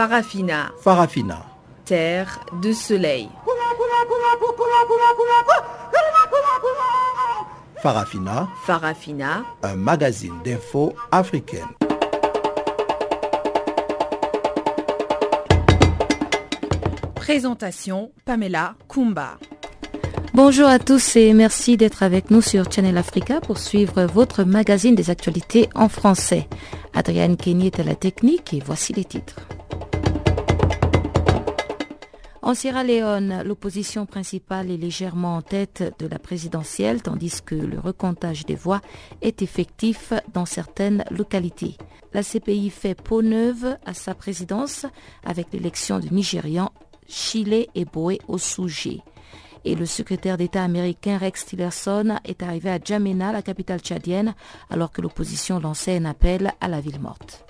Farafina. Farafina. Terre de soleil. Farafina. Farafina. Un magazine d'infos africaine. Présentation Pamela Kumba. Bonjour à tous et merci d'être avec nous sur Channel Africa pour suivre votre magazine des actualités en français. Adrienne Kenny est à la technique et voici les titres. En Sierra Leone, l'opposition principale est légèrement en tête de la présidentielle, tandis que le recomptage des voix est effectif dans certaines localités. La CPI fait peau neuve à sa présidence avec l'élection du Nigérian Chile et Boé au sujet. Et le secrétaire d'État américain Rex Tillerson est arrivé à Djamena, la capitale tchadienne, alors que l'opposition lançait un appel à la ville morte.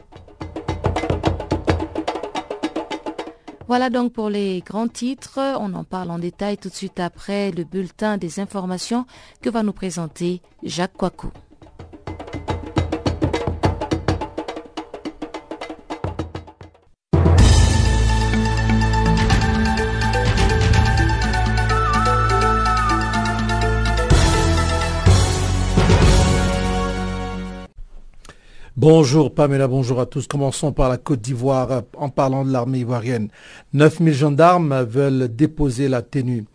Voilà donc pour les grands titres. On en parle en détail tout de suite après le bulletin des informations que va nous présenter Jacques Coicou. Bonjour Pamela, bonjour à tous. Commençons par la Côte d'Ivoire en parlant de l'armée ivoirienne. 9000 gendarmes veulent déposer la tenue.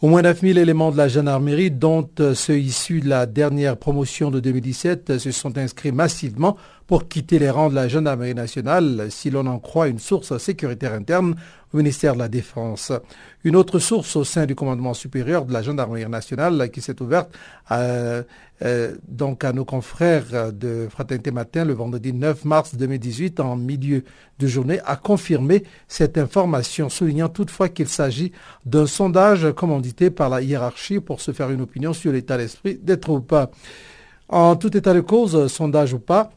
Au moins 9000 éléments de la gendarmerie, dont ceux issus de la dernière promotion de 2017, se sont inscrits massivement pour quitter les rangs de la gendarmerie nationale, si l'on en croit une source sécuritaire interne au ministère de la Défense. Une autre source au sein du commandement supérieur de la gendarmerie nationale qui s'est ouverte à, euh, donc à nos confrères de Fraternité Matin le vendredi 9 mars 2018 en milieu de journée a confirmé cette information, soulignant toutefois qu'il s'agit d'un sondage commandité par la hiérarchie pour se faire une opinion sur l'état d'esprit des troupes. En tout état de cause, sondage ou pas,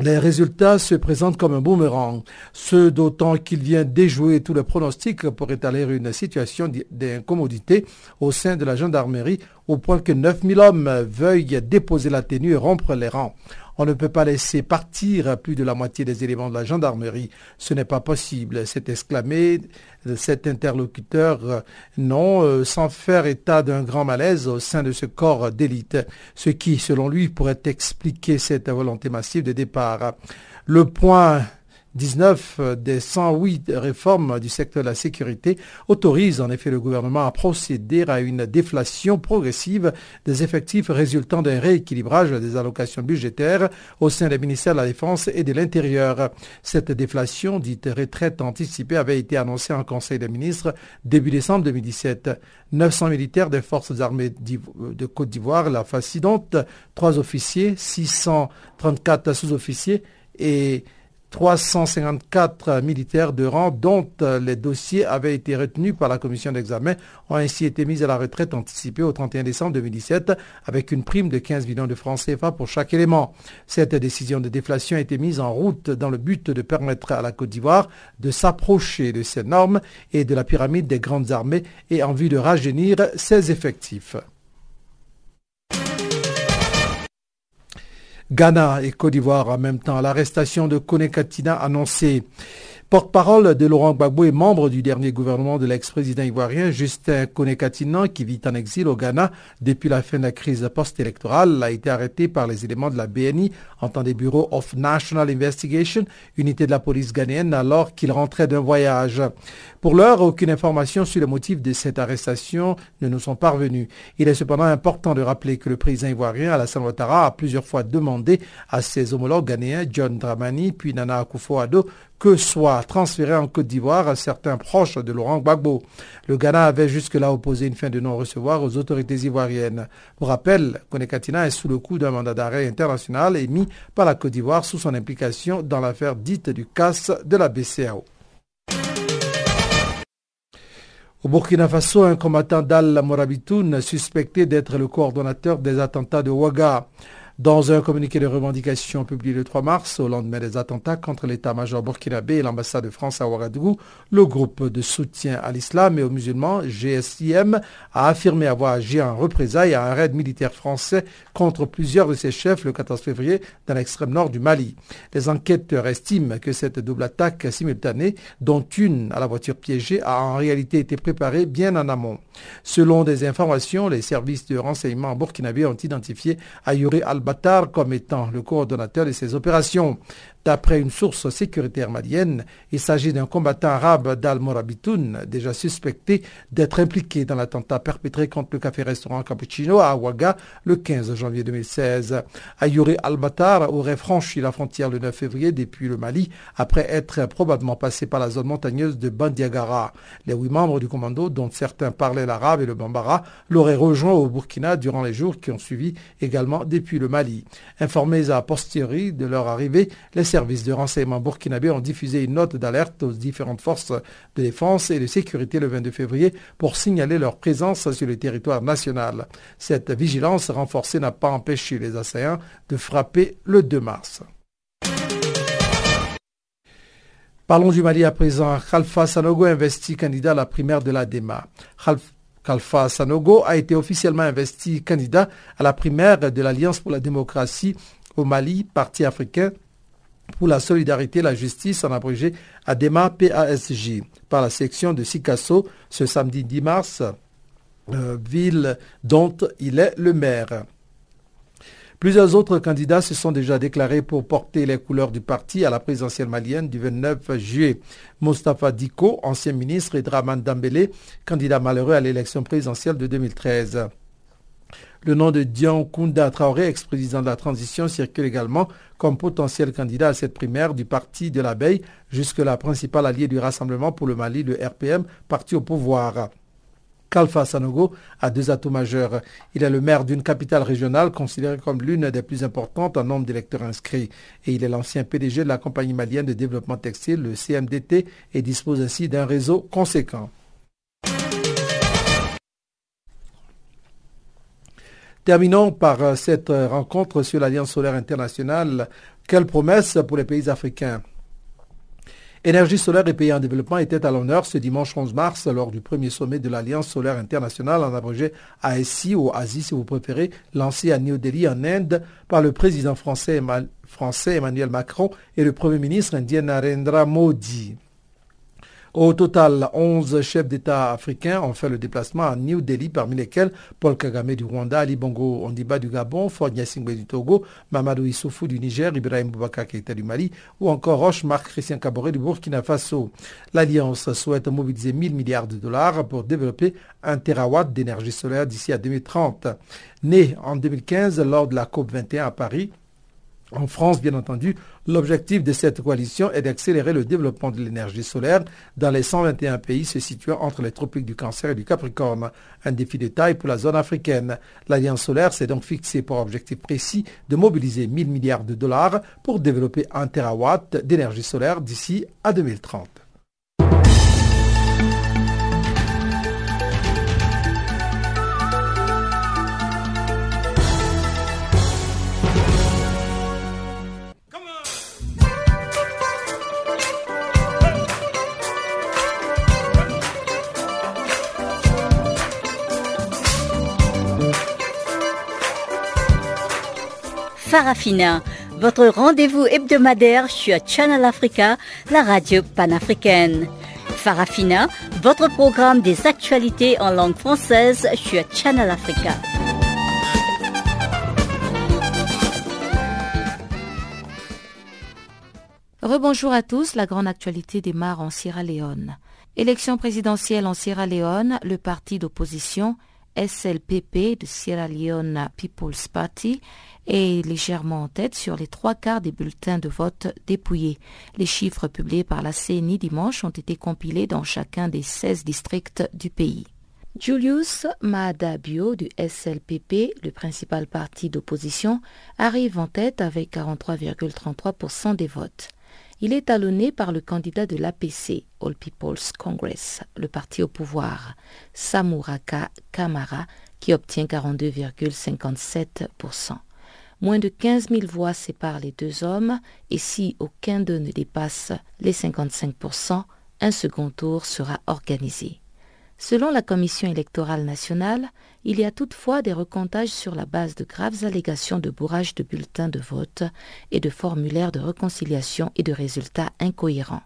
les résultats se présentent comme un boomerang, ce d'autant qu'il vient déjouer tous les pronostics pour étaler une situation d'incommodité au sein de la gendarmerie au point que 9000 hommes veuillent déposer la tenue et rompre les rangs. On ne peut pas laisser partir plus de la moitié des éléments de la gendarmerie. Ce n'est pas possible, s'est exclamé cet interlocuteur. Non, euh, sans faire état d'un grand malaise au sein de ce corps d'élite, ce qui, selon lui, pourrait expliquer cette volonté massive de départ. Le point 19 des 108 réformes du secteur de la sécurité autorisent en effet le gouvernement à procéder à une déflation progressive des effectifs résultant d'un rééquilibrage des allocations budgétaires au sein des ministères de la Défense et de l'Intérieur. Cette déflation, dite retraite anticipée, avait été annoncée en Conseil des ministres début décembre 2017. 900 militaires des forces armées de Côte d'Ivoire, la FACIDONT, 3 officiers, 634 sous-officiers et 354 militaires de rang dont euh, les dossiers avaient été retenus par la commission d'examen ont ainsi été mis à la retraite anticipée au 31 décembre 2017 avec une prime de 15 millions de francs CFA pour chaque élément. Cette décision de déflation a été mise en route dans le but de permettre à la Côte d'Ivoire de s'approcher de ces normes et de la pyramide des grandes armées et en vue de rajeunir ses effectifs. Ghana et Côte d'Ivoire en même temps. L'arrestation de Kone Katina annoncée. Porte-parole de Laurent Gbagbo et membre du dernier gouvernement de l'ex-président ivoirien Justin Kone-Katinan, qui vit en exil au Ghana depuis la fin de la crise post-électorale, a été arrêté par les éléments de la BNI en temps des Bureau of National Investigation, unité de la police ghanéenne, alors qu'il rentrait d'un voyage. Pour l'heure, aucune information sur le motif de cette arrestation ne nous sont parvenues. Il est cependant important de rappeler que le président ivoirien Alassane Ouattara a plusieurs fois demandé à ses homologues ghanéens, John Dramani puis Nana Akufo-Addo, que soient transférés en Côte d'Ivoire certains proches de Laurent Gbagbo. Le Ghana avait jusque-là opposé une fin de non-recevoir aux autorités ivoiriennes. Pour rappel, Konekatina est sous le coup d'un mandat d'arrêt international émis par la Côte d'Ivoire sous son implication dans l'affaire dite du casse de la BCAO. Au Burkina Faso, un combattant d'Al Morabitoun suspecté d'être le coordonnateur des attentats de Ouaga Dans un communiqué de revendication publié le 3 mars, au lendemain des attentats contre l'état-major burkinabé et l'ambassade de France à Ouagadougou, le groupe de soutien à l'islam et aux musulmans, GSIM, a affirmé avoir agi en représailles à un raid militaire français contre plusieurs de ses chefs le 14 février dans l'extrême nord du Mali. Les enquêteurs estiment que cette double attaque simultanée, dont une à la voiture piégée, a en réalité été préparée bien en amont. Selon des informations, les services de renseignement burkinabé ont identifié Ayuri al comme étant le coordonnateur de ces opérations. D'après une source sécuritaire malienne, il s'agit d'un combattant arabe d'Al-Morabitoun, déjà suspecté d'être impliqué dans l'attentat perpétré contre le café-restaurant Cappuccino à Ouaga le 15 janvier 2016. Ayuri Al-Batar aurait franchi la frontière le 9 février depuis le Mali, après être probablement passé par la zone montagneuse de Bandiagara. Les huit membres du commando, dont certains parlaient l'arabe et le bambara, l'auraient rejoint au Burkina durant les jours qui ont suivi, également depuis le Mali. Informés à posteriori de leur arrivée, les services de renseignement burkinabé ont diffusé une note d'alerte aux différentes forces de défense et de sécurité le 22 février pour signaler leur présence sur le territoire national. Cette vigilance renforcée n'a pas empêché les assaillants de frapper le 2 mars. Parlons du Mali à présent. Khalfa Sanogo investi candidat à la primaire de la DEMA. Khalfa Sanogo a été officiellement investi candidat à la primaire de l'Alliance pour la démocratie au Mali, parti africain pour la solidarité et la justice en abrégé ADEMA PASJ par la section de Sikasso ce samedi 10 mars, euh, ville dont il est le maire. Plusieurs autres candidats se sont déjà déclarés pour porter les couleurs du parti à la présidentielle malienne du 29 juillet. Mustafa Diko, ancien ministre, et Draman Dambélé, candidat malheureux à l'élection présidentielle de 2013. Le nom de Dion Kounda Traoré, ex-président de la transition, circule également comme potentiel candidat à cette primaire du parti de l'abeille, jusque la principale alliée du Rassemblement pour le Mali, le RPM, parti au pouvoir. Kalfa Sanogo a deux atouts majeurs. Il est le maire d'une capitale régionale considérée comme l'une des plus importantes en nombre d'électeurs inscrits. Et il est l'ancien PDG de la compagnie malienne de développement textile, le CMDT, et dispose ainsi d'un réseau conséquent. Terminons par euh, cette euh, rencontre sur l'Alliance solaire internationale. Quelle promesse pour les pays africains? Énergie solaire et pays en développement était à l'honneur ce dimanche 11 mars lors du premier sommet de l'Alliance solaire internationale en abrégé ASI ou ASI si vous préférez, lancé à New Delhi en Inde par le président français, français Emmanuel Macron et le premier ministre indien Narendra Modi. Au total, 11 chefs d'État africains ont fait le déplacement à New Delhi, parmi lesquels Paul Kagame du Rwanda, Ali Bongo Ondiba du Gabon, Ford Nyasingbe du Togo, Mamadou Issoufou du Niger, Ibrahim Boubacar Keita du Mali ou encore Roche Marc Christian Caboret du Burkina Faso. L'Alliance souhaite mobiliser 1000 milliards de dollars pour développer un terawatt d'énergie solaire d'ici à 2030. Né en 2015 lors de la COP 21 à Paris, en France, bien entendu, l'objectif de cette coalition est d'accélérer le développement de l'énergie solaire dans les 121 pays se situant entre les tropiques du Cancer et du Capricorne. Un défi de taille pour la zone africaine. L'Alliance solaire s'est donc fixée pour objectif précis de mobiliser 1000 milliards de dollars pour développer un terawatt d'énergie solaire d'ici à 2030. Farafina, votre rendez-vous hebdomadaire sur Channel Africa, la radio panafricaine. Farafina, votre programme des actualités en langue française sur Channel Africa. Rebonjour à tous, la grande actualité démarre en Sierra Leone. Élection présidentielle en Sierra Leone, le parti d'opposition SLPP de Sierra Leone People's Party est légèrement en tête sur les trois quarts des bulletins de vote dépouillés. Les chiffres publiés par la CNI dimanche ont été compilés dans chacun des 16 districts du pays. Julius Maada Bio du SLPP, le principal parti d'opposition, arrive en tête avec 43,33% des votes. Il est talonné par le candidat de l'APC, All People's Congress, le parti au pouvoir, Samuraka Kamara, qui obtient 42,57%. Moins de 15 000 voix séparent les deux hommes et si aucun d'eux ne dépasse les 55% un second tour sera organisé. Selon la Commission électorale nationale, il y a toutefois des recomptages sur la base de graves allégations de bourrage de bulletins de vote et de formulaires de réconciliation et de résultats incohérents.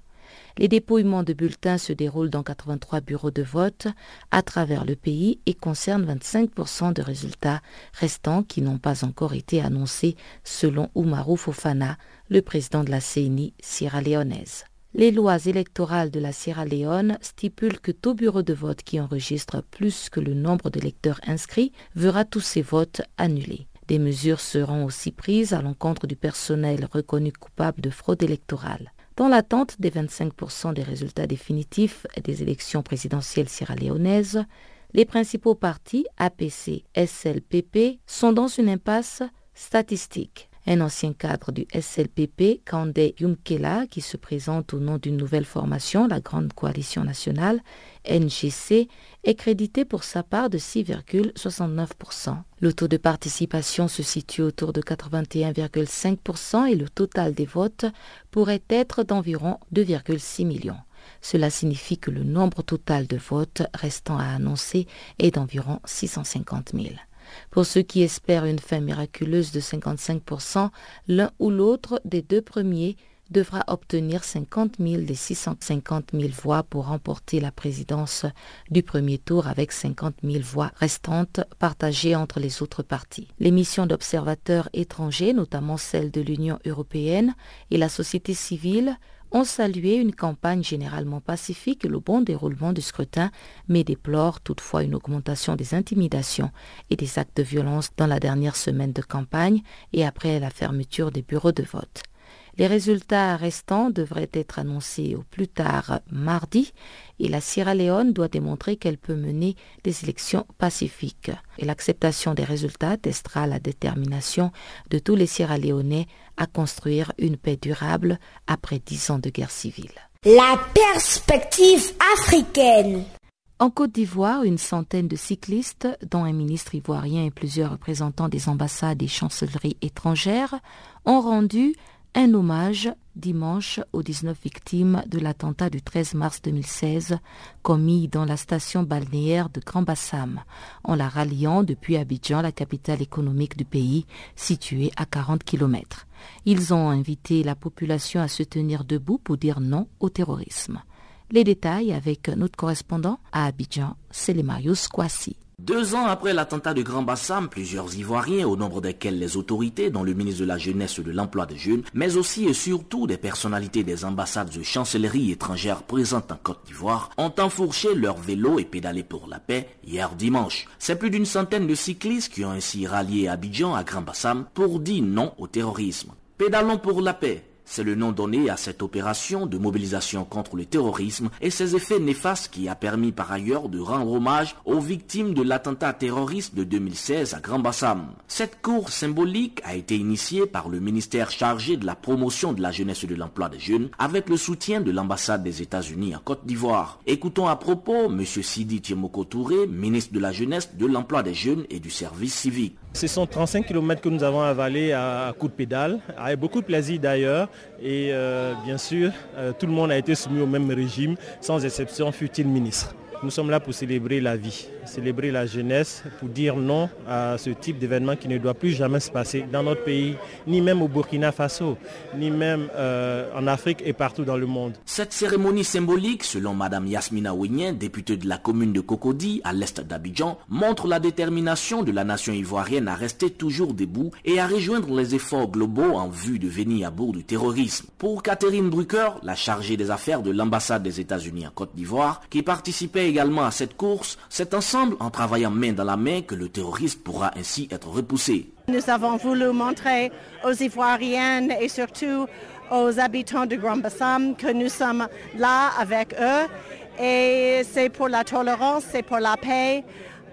Les dépouillements de bulletins se déroulent dans 83 bureaux de vote à travers le pays et concernent 25% de résultats restants qui n'ont pas encore été annoncés selon Oumarou Fofana, le président de la CNI sierra-léonaise. Les lois électorales de la Sierra Leone stipulent que tout bureau de vote qui enregistre plus que le nombre d'électeurs inscrits verra tous ses votes annulés. Des mesures seront aussi prises à l'encontre du personnel reconnu coupable de fraude électorale. Dans l'attente des 25% des résultats définitifs des élections présidentielles sierra-léonaises, les principaux partis APC, SLPP sont dans une impasse statistique. Un ancien cadre du SLPP, Kande Yumkela, qui se présente au nom d'une nouvelle formation, la Grande Coalition nationale, NGC, est crédité pour sa part de 6,69%. Le taux de participation se situe autour de 81,5% et le total des votes pourrait être d'environ 2,6 millions. Cela signifie que le nombre total de votes restant à annoncer est d'environ 650 000. Pour ceux qui espèrent une fin miraculeuse de 55%, l'un ou l'autre des deux premiers devra obtenir 50 000 des 650 000 voix pour remporter la présidence du premier tour avec 50 000 voix restantes partagées entre les autres partis. Les missions d'observateurs étrangers, notamment celles de l'Union européenne et la société civile, ont salué une campagne généralement pacifique et le bon déroulement du scrutin, mais déplorent toutefois une augmentation des intimidations et des actes de violence dans la dernière semaine de campagne et après la fermeture des bureaux de vote. Les résultats restants devraient être annoncés au plus tard mardi et la Sierra Leone doit démontrer qu'elle peut mener des élections pacifiques. Et l'acceptation des résultats testera la détermination de tous les Sierra Léonais à construire une paix durable après dix ans de guerre civile. La perspective africaine. En Côte d'Ivoire, une centaine de cyclistes, dont un ministre ivoirien et plusieurs représentants des ambassades et chancelleries étrangères, ont rendu un hommage dimanche aux 19 victimes de l'attentat du 13 mars 2016 commis dans la station balnéaire de Grand Bassam, en la ralliant depuis Abidjan, la capitale économique du pays, située à 40 km. Ils ont invité la population à se tenir debout pour dire non au terrorisme. Les détails avec notre correspondant à Abidjan, Marius Kwasi. Deux ans après l'attentat de Grand Bassam, plusieurs Ivoiriens, au nombre desquels les autorités, dont le ministre de la Jeunesse et de l'Emploi des Jeunes, mais aussi et surtout des personnalités des ambassades de chancellerie étrangères présentes en Côte d'Ivoire, ont enfourché leur vélo et pédalé pour la paix hier dimanche. C'est plus d'une centaine de cyclistes qui ont ainsi rallié Abidjan à Grand Bassam pour dire non au terrorisme. Pédalons pour la paix c'est le nom donné à cette opération de mobilisation contre le terrorisme et ses effets néfastes qui a permis par ailleurs de rendre hommage aux victimes de l'attentat terroriste de 2016 à Grand Bassam. Cette course symbolique a été initiée par le ministère chargé de la promotion de la jeunesse et de l'emploi des jeunes avec le soutien de l'ambassade des États-Unis en Côte d'Ivoire. Écoutons à propos M. Sidi Tiemoko Touré, ministre de la jeunesse, de l'emploi des jeunes et du service civique. Ce sont 35 km que nous avons avalés à coup de pédale, avec beaucoup de plaisir d'ailleurs. Et euh, bien sûr, euh, tout le monde a été soumis au même régime, sans exception fut-il ministre. Nous sommes là pour célébrer la vie, célébrer la jeunesse, pour dire non à ce type d'événement qui ne doit plus jamais se passer dans notre pays, ni même au Burkina Faso, ni même euh, en Afrique et partout dans le monde. Cette cérémonie symbolique, selon Mme Yasmina Ouignen, députée de la commune de Cocody, à l'est d'Abidjan, montre la détermination de la nation ivoirienne à rester toujours debout et à rejoindre les efforts globaux en vue de venir à bout du terrorisme. Pour Catherine Drucker, la chargée des affaires de l'ambassade des États-Unis en Côte d'Ivoire, qui participait également à cette course, c'est ensemble, en travaillant main dans la main, que le terrorisme pourra ainsi être repoussé. Nous avons voulu montrer aux Ivoiriennes et surtout aux habitants de Grand Bassam que nous sommes là avec eux et c'est pour la tolérance, c'est pour la paix.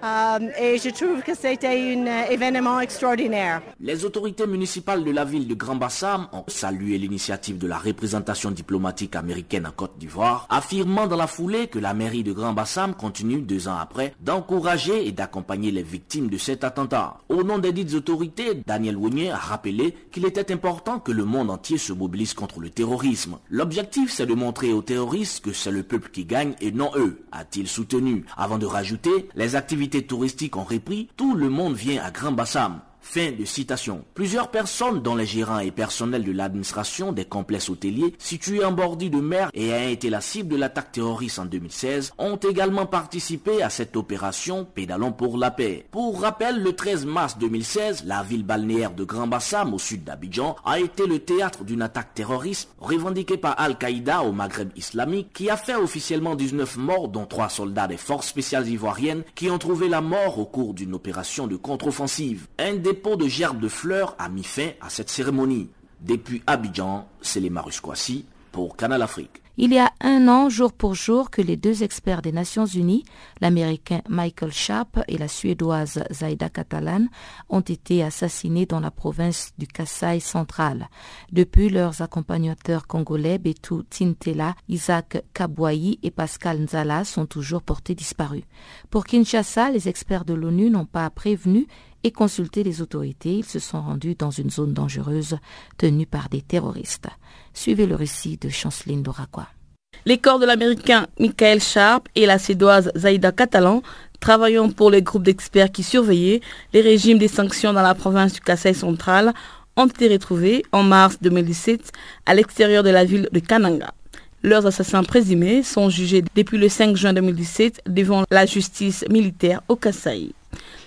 Euh, et je trouve que c'était un euh, événement extraordinaire. Les autorités municipales de la ville de Grand Bassam ont salué l'initiative de la représentation diplomatique américaine en Côte d'Ivoire, affirmant dans la foulée que la mairie de Grand Bassam continue deux ans après d'encourager et d'accompagner les victimes de cet attentat. Au nom des dites autorités, Daniel Wonier a rappelé qu'il était important que le monde entier se mobilise contre le terrorisme. L'objectif, c'est de montrer aux terroristes que c'est le peuple qui gagne et non eux, a-t-il soutenu, avant de rajouter les activités touristiques ont repris, tout le monde vient à Grand Bassam. Fin de citation. Plusieurs personnes, dont les gérants et personnels de l'administration des complexes hôteliers situés en bordure de mer et ayant été la cible de l'attaque terroriste en 2016, ont également participé à cette opération Pédalons pour la paix. Pour rappel, le 13 mars 2016, la ville balnéaire de Grand Bassam, au sud d'Abidjan, a été le théâtre d'une attaque terroriste revendiquée par Al-Qaïda au Maghreb islamique qui a fait officiellement 19 morts, dont 3 soldats des forces spéciales ivoiriennes qui ont trouvé la mort au cours d'une opération de contre-offensive. Dépôt de gerbes de fleurs a mis fin à cette cérémonie. Depuis Abidjan, c'est les Marus pour Canal Afrique. Il y a un an, jour pour jour, que les deux experts des Nations Unies, l'Américain Michael Sharp et la Suédoise Zaida Catalan, ont été assassinés dans la province du Kasaï central. Depuis, leurs accompagnateurs congolais Betou Tintela, Isaac Kabouayi et Pascal Nzala sont toujours portés disparus. Pour Kinshasa, les experts de l'ONU n'ont pas prévenu et consulté les autorités. Ils se sont rendus dans une zone dangereuse tenue par des terroristes. Suivez le récit de Chanceline Doraqua. Les corps de l'Américain Michael Sharp et la Suédoise Zaida Catalan, travaillant pour les groupes d'experts qui surveillaient les régimes des sanctions dans la province du Kassai central, ont été retrouvés en mars 2017 à l'extérieur de la ville de Kananga. Leurs assassins présumés sont jugés depuis le 5 juin 2017 devant la justice militaire au Kassai.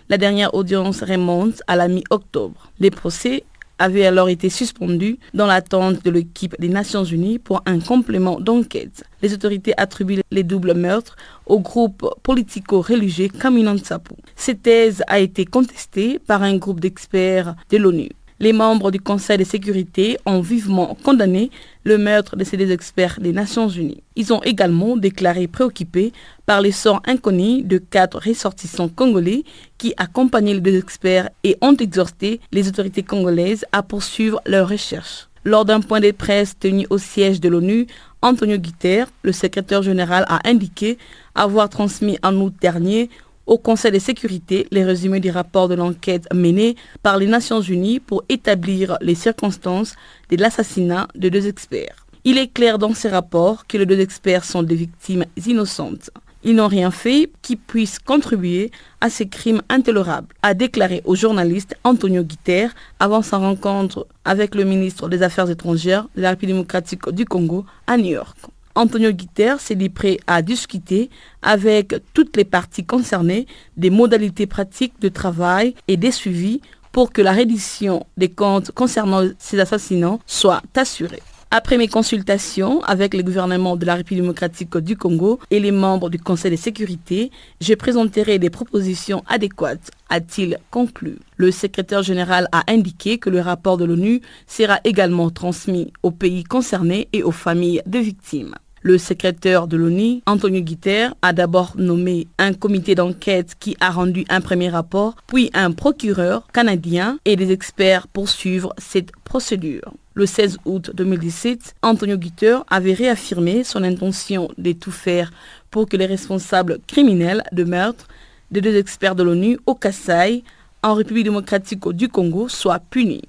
La dernière audience remonte à la mi-octobre. Les procès avaient alors été suspendus dans l'attente de l'équipe des Nations Unies pour un complément d'enquête. Les autorités attribuent les doubles meurtres au groupe politico-religieux Kaminan Sapu. Cette thèse a été contestée par un groupe d'experts de l'ONU. Les membres du Conseil de sécurité ont vivement condamné le meurtre de ces deux experts des Nations Unies. Ils ont également déclaré préoccupés par les sorts inconnus de quatre ressortissants congolais qui accompagnaient les deux experts et ont exhorté les autorités congolaises à poursuivre leurs recherches. Lors d'un point de presse tenu au siège de l'ONU, Antonio Guterres, le secrétaire général, a indiqué avoir transmis en août dernier au Conseil de sécurité les résumés du rapport de l'enquête menée par les Nations Unies pour établir les circonstances de l'assassinat de deux experts. Il est clair dans ces rapports que les deux experts sont des victimes innocentes. Ils n'ont rien fait qui puisse contribuer à ces crimes intolérables, a déclaré au journaliste Antonio Guterres avant sa rencontre avec le ministre des Affaires étrangères de la République démocratique du Congo à New York. Antonio Guterres s'est prêt à discuter avec toutes les parties concernées des modalités pratiques de travail et des suivis pour que la reddition des comptes concernant ces assassinats soit assurée. Après mes consultations avec le gouvernement de la République démocratique du Congo et les membres du Conseil de sécurité, je présenterai des propositions adéquates, a-t-il conclu. Le secrétaire général a indiqué que le rapport de l'ONU sera également transmis aux pays concernés et aux familles des victimes. Le secrétaire de l'ONU, Antonio Guterres, a d'abord nommé un comité d'enquête qui a rendu un premier rapport, puis un procureur canadien et des experts pour suivre cette procédure. Le 16 août 2017, Antonio Guterres avait réaffirmé son intention de tout faire pour que les responsables criminels de meurtre des deux experts de l'ONU au Kassai, en République démocratique du Congo, soient punis.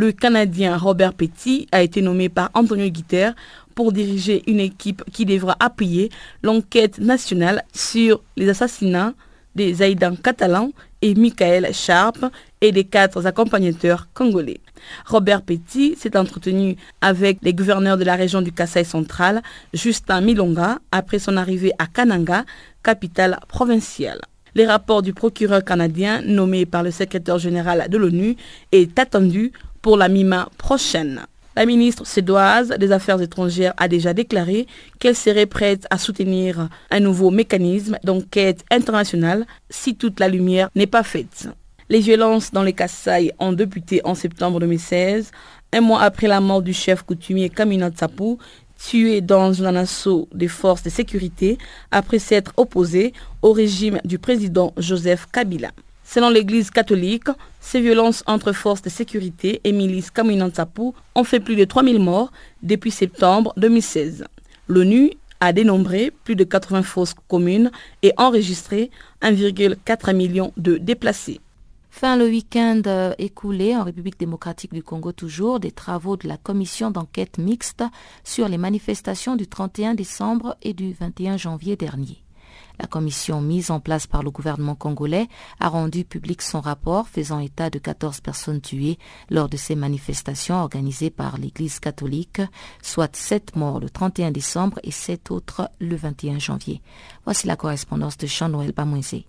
Le Canadien Robert Petit a été nommé par Antonio Guterres pour diriger une équipe qui devra appuyer l'enquête nationale sur les assassinats des Aïdans catalans et Michael Sharp et des quatre accompagnateurs congolais. Robert Petit s'est entretenu avec les gouverneurs de la région du Kassai central, Justin Milonga, après son arrivée à Kananga, capitale provinciale. Les rapports du procureur canadien nommé par le secrétaire général de l'ONU est attendu pour la mi-mai prochaine. La ministre suédoise des Affaires étrangères a déjà déclaré qu'elle serait prête à soutenir un nouveau mécanisme d'enquête internationale si toute la lumière n'est pas faite. Les violences dans les Kassai ont débuté en septembre 2016, un mois après la mort du chef coutumier Kamina Tsapu, tué dans un assaut des forces de sécurité après s'être opposé au régime du président Joseph Kabila. Selon l'Église catholique, ces violences entre forces de sécurité et milices Kaminantapu ont fait plus de 3000 morts depuis septembre 2016. L'ONU a dénombré plus de 80 fausses communes et enregistré 1,4 million de déplacés. Fin le week-end euh, écoulé en République démocratique du Congo toujours des travaux de la commission d'enquête mixte sur les manifestations du 31 décembre et du 21 janvier dernier. La commission mise en place par le gouvernement congolais a rendu public son rapport faisant état de 14 personnes tuées lors de ces manifestations organisées par l'Église catholique, soit 7 morts le 31 décembre et 7 autres le 21 janvier. Voici la correspondance de Jean-Noël Bamoisé.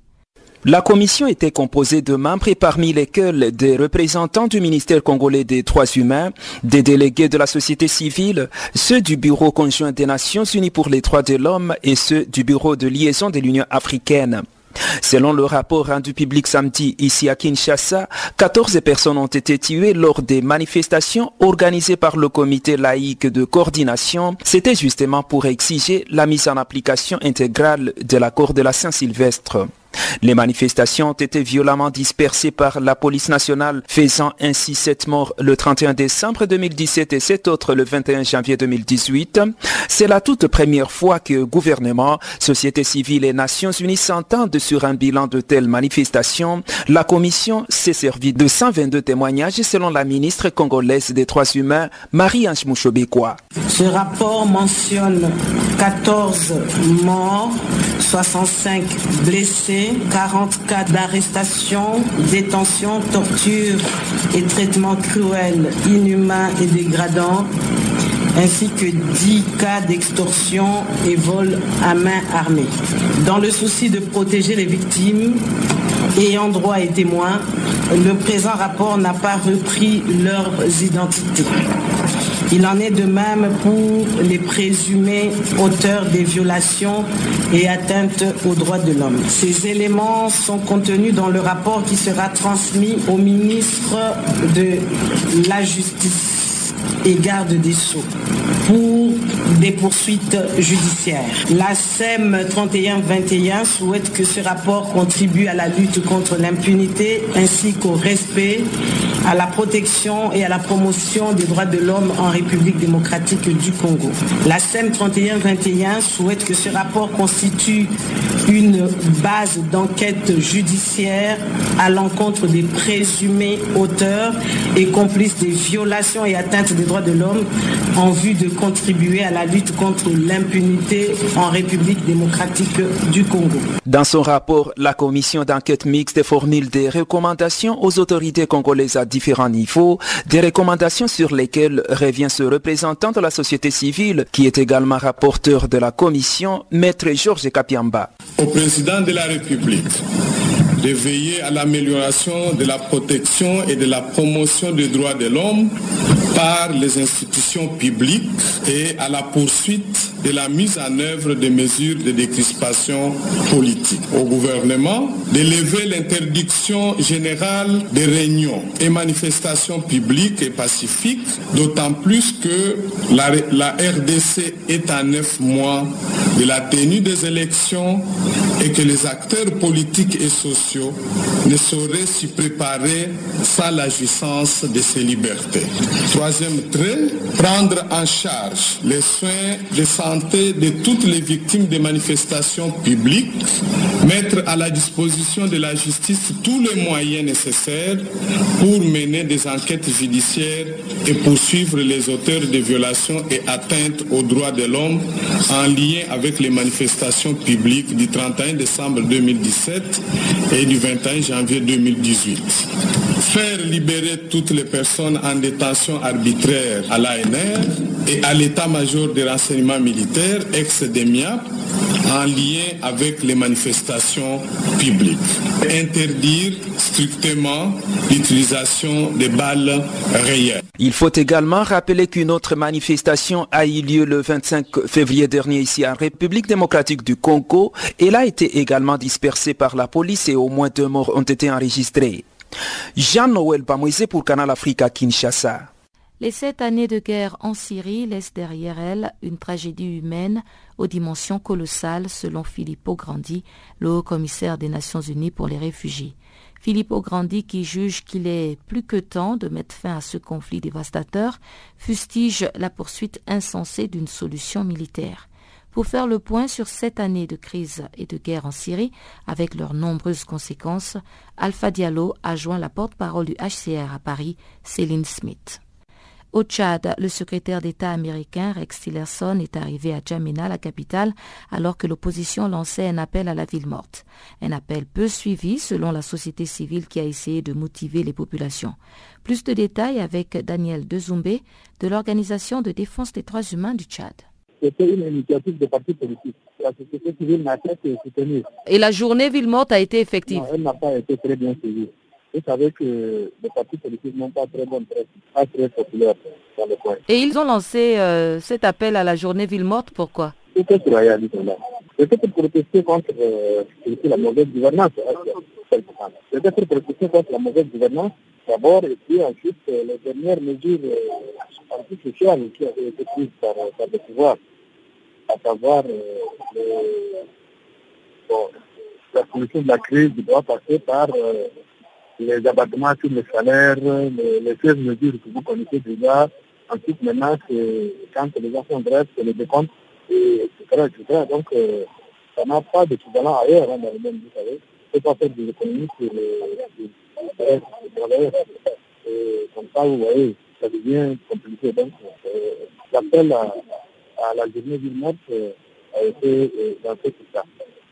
La commission était composée de membres parmi lesquels des représentants du ministère congolais des droits humains, des délégués de la société civile, ceux du Bureau conjoint des Nations unies pour les droits de l'homme et ceux du Bureau de liaison de l'Union africaine. Selon le rapport rendu public samedi ici à Kinshasa, 14 personnes ont été tuées lors des manifestations organisées par le comité laïque de coordination. C'était justement pour exiger la mise en application intégrale de l'accord de la Saint-Sylvestre. Les manifestations ont été violemment dispersées par la police nationale, faisant ainsi sept morts le 31 décembre 2017 et sept autres le 21 janvier 2018. C'est la toute première fois que gouvernement, société civile et Nations Unies s'entendent sur un bilan de telles manifestations. La commission s'est servie de 122 témoignages selon la ministre congolaise des droits humains, Marie-Ange Mouchobekwa. Ce rapport mentionne 14 morts, 65 blessés, 40 cas d'arrestation, détention, torture et traitements cruels, inhumains et dégradants, ainsi que 10 cas d'extorsion et vol à main armée. Dans le souci de protéger les victimes, ayant droit et témoins, le présent rapport n'a pas repris leurs identités. Il en est de même pour les présumés auteurs des violations et atteintes aux droits de l'homme. Ces éléments sont contenus dans le rapport qui sera transmis au ministre de la Justice et garde des Sceaux pour des poursuites judiciaires. La SEM 3121 souhaite que ce rapport contribue à la lutte contre l'impunité ainsi qu'au respect, à la protection et à la promotion des droits de l'homme en République démocratique du Congo. La SEM 3121 souhaite que ce rapport constitue une base d'enquête judiciaire à l'encontre des présumés auteurs et complices des violations et atteintes des droits de l'homme en vue de contribuer à la lutte contre l'impunité en République démocratique du Congo. Dans son rapport, la commission d'enquête mixte formule des recommandations aux autorités congolaises à différents niveaux, des recommandations sur lesquelles revient ce représentant de la société civile qui est également rapporteur de la commission, maître Georges Kapiamba. Au président de la République de veiller à l'amélioration de la protection et de la promotion des droits de l'homme par les institutions publiques et à la poursuite de la mise en œuvre des mesures de décrispation politique. Au gouvernement d'élever l'interdiction générale des réunions et manifestations publiques et pacifiques, d'autant plus que la, la RDC est à neuf mois de la tenue des élections et que les acteurs politiques et sociaux ne sauraient s'y préparer sans la jouissance de ces libertés. Troisième trait, prendre en charge les soins de santé de toutes les victimes des manifestations publiques, mettre à la disposition de la justice tous les moyens nécessaires pour mener des enquêtes judiciaires et poursuivre les auteurs de violations et atteintes aux droits de l'homme en lien avec les manifestations publiques du 31 décembre 2017 et du 21 janvier 2018. Faire libérer toutes les personnes en détention arbitraire à l'ANR et à l'état-major des renseignements militaires, ex-DEMIAP, en lien avec les manifestations publiques. Interdire strictement l'utilisation des balles réelles. Il faut également rappeler qu'une autre manifestation a eu lieu le 25 février dernier ici en République démocratique du Congo. Elle a été également dispersée par la police et au moins deux morts ont été enregistrés. Jean-Noël pour Canal Africa Kinshasa. Les sept années de guerre en Syrie laissent derrière elles une tragédie humaine aux dimensions colossales selon Filippo Grandi, le haut commissaire des Nations Unies pour les réfugiés. Filippo Grandi, qui juge qu'il est plus que temps de mettre fin à ce conflit dévastateur, fustige la poursuite insensée d'une solution militaire. Pour faire le point sur sept années de crise et de guerre en Syrie, avec leurs nombreuses conséquences, Alpha Diallo a joint la porte-parole du HCR à Paris, Céline Smith. Au Tchad, le secrétaire d'État américain Rex Tillerson est arrivé à Djamena, la capitale, alors que l'opposition lançait un appel à la ville morte. Un appel peu suivi selon la société civile qui a essayé de motiver les populations. Plus de détails avec Daniel Dezoumbé de l'Organisation de défense des droits humains du Tchad. C'était une initiative de parti politique. La société civile n'a pas été soutenue. Et la journée ville morte a été effective Non, elle n'a pas été très bien suivie. Vous savez que les partis politiques n'ont pas très bonne presse, pas très populaire dans le coin. Et ils ont lancé euh, cet appel à la journée ville morte, pourquoi C'était pour là. C'était pour protester contre euh, la mauvaise gouvernance. C'était pour protester contre la mauvaise gouvernance d'abord, et puis ensuite euh, les dernières mesures euh, antisociales qui avaient été prises par, par le pouvoir, à savoir euh, le, bon, la solution de la crise doit passer par euh, les abattements sur les salaires, les, les 16 mesures que vous connaissez déjà. Ensuite, maintenant, c'est quand les font bref, c'est le décompte, et, etc., etc. Donc, euh, ça n'a pas d'équivalent ailleurs hein, dans le monde, vous savez. Peut pas faire des économies sur les, les, les, les. Et comme ça, vous voyez, ça devient compliqué. Donc, euh, à, à la journée du morte euh, a été euh, ça.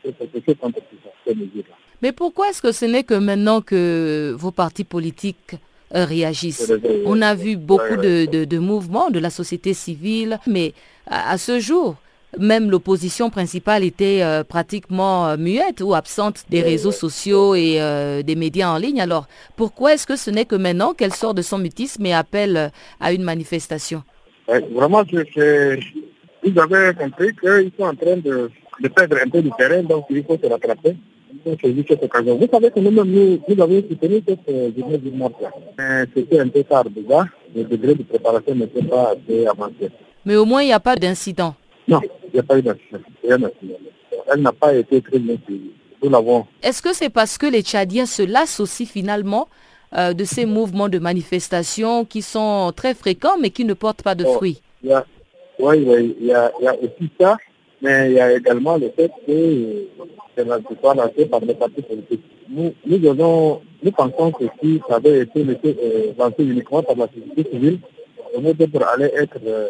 C'est quelque chose contre tout ça, ces mesures-là. Mais pourquoi est-ce que ce n'est que maintenant que vos partis politiques euh, réagissent? On a vu beaucoup de, de, de, mouvements de la société civile, mais à, à ce jour, même l'opposition principale était euh, pratiquement muette ou absente des réseaux sociaux et euh, des médias en ligne. Alors, pourquoi est-ce que ce n'est que maintenant qu'elle sort de son mutisme et appelle à une manifestation? Vraiment, je, vous avez compris qu'ils sont en train de, de, perdre un peu du terrain, donc il faut se rattraper. Vous savez que nous-mêmes, nous, nous avons soutenu cette journée du mort-là. C'était un peu tard déjà. Le degré de préparation n'était pas assez avancé. Mais au moins, il n'y a pas d'incident. Non, il n'y a pas eu d'accident. Elle n'a pas été très bien suivie. Nous l'avons. Est-ce que c'est parce que les Tchadiens se lassent aussi finalement euh, de ces mouvements de manifestation qui sont très fréquents mais qui ne portent pas de oh, fruits? Oui, il y, a, y a aussi ça, mais il y a également le fait que c'est soit lancé par les partis politiques. Nous, nous, nous pensons que si ça avait été euh, lancé uniquement par la société civile, on aurait pour aller être euh,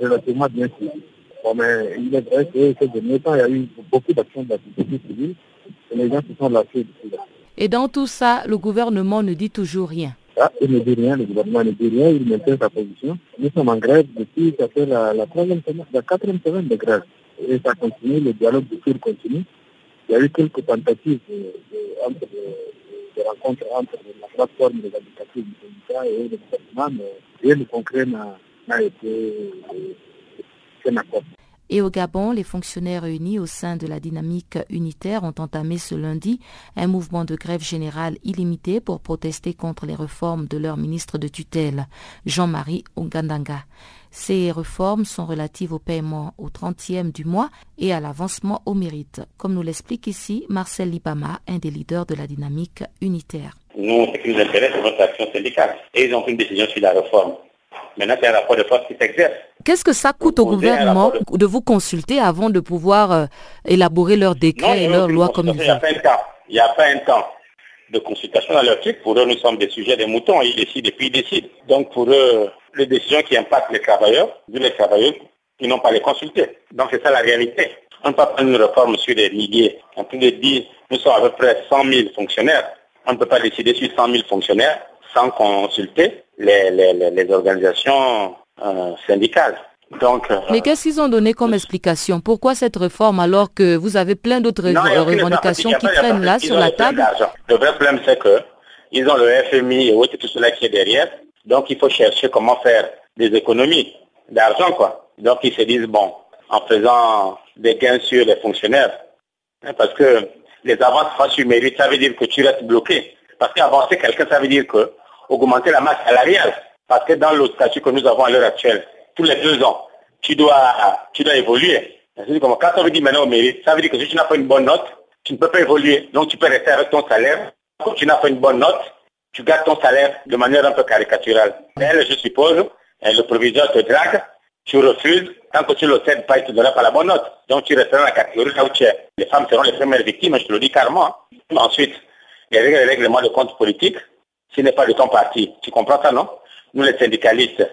relativement bien suivi. Bon, mais il est vrai que ces derniers temps, il y a eu beaucoup d'actions de la société civile et les gens se sont cela. Et dans tout ça, le gouvernement ne dit toujours rien. Ah, il ne dit rien, le gouvernement ne dit rien, il maintient sa position. Nous sommes en grève depuis, ça fait la, la troisième semaine, quatrième semaine de grève. Et ça continue, le dialogue de cours continue. Il y a eu quelques tentatives de, de, entre, rencontres entre la plateforme des habitatifs du syndicat et le gouvernement, mais rien de concret n'a été fait accord. Et au Gabon, les fonctionnaires réunis au sein de la dynamique unitaire ont entamé ce lundi un mouvement de grève générale illimité pour protester contre les réformes de leur ministre de tutelle, Jean-Marie Ongandanga. Ces réformes sont relatives au paiement au 30e du mois et à l'avancement au mérite, comme nous l'explique ici Marcel Libama, un des leaders de la dynamique unitaire. Nous, ce qui nous intéresse, c'est notre action syndicale. Et ils ont pris une décision sur la réforme. Maintenant, c'est un rapport de force qui s'exerce. Qu'est-ce que ça coûte au gouvernement de... de... vous consulter avant de pouvoir euh, élaborer leurs décrets non, et leurs lois comme il faut Il n'y a pas un temps de consultation dans leur truc. Pour eux, nous sommes des sujets des moutons. Ils décident et puis ils décident. Donc pour eux, les décisions qui impactent les travailleurs, les travailleurs, ils n'ont pas les consulter. Donc c'est ça la réalité. On ne peut pas prendre une réforme sur des milliers. En plus de dire, nous sommes à peu près 100 000 fonctionnaires. On ne peut pas décider sur 100 000 fonctionnaires sans consulter les, les, les organisations euh, syndicales. Donc, euh, Mais qu'est-ce qu'ils ont donné comme explication? Pourquoi cette réforme alors que vous avez plein d'autres revendications qui traînent là sur la table? Le vrai problème c'est que ils ont le FMI et tout cela qui est derrière. Donc il faut chercher comment faire des économies d'argent quoi. Donc ils se disent bon, en faisant des gains sur les fonctionnaires, hein, parce que les avances sur mérite, ça veut dire que tu restes bloqué. Parce qu'avancer quelqu'un, ça veut dire que augmenter la masse salariale. Parce que dans le statut que nous avons à l'heure actuelle, tous les deux ans, tu dois, tu dois évoluer. Quand on veut dire maintenant au mérite, ça veut dire que si tu n'as pas une bonne note, tu ne peux pas évoluer. Donc tu peux rester avec ton salaire. Quand tu n'as pas une bonne note, tu gardes ton salaire de manière un peu caricaturale. Elle, je suppose, le proviseur te drague, tu refuses, tant que tu ne le cèdes pas, il ne te donnera pas la bonne note. Donc tu resteras dans la catégorie là où tu es. Les femmes seront les premières victimes, je te le dis carrément. Hein. Ensuite, il y a les règlements de compte politique. Ce n'est pas de ton parti. Tu comprends ça, non? Nous, les syndicalistes,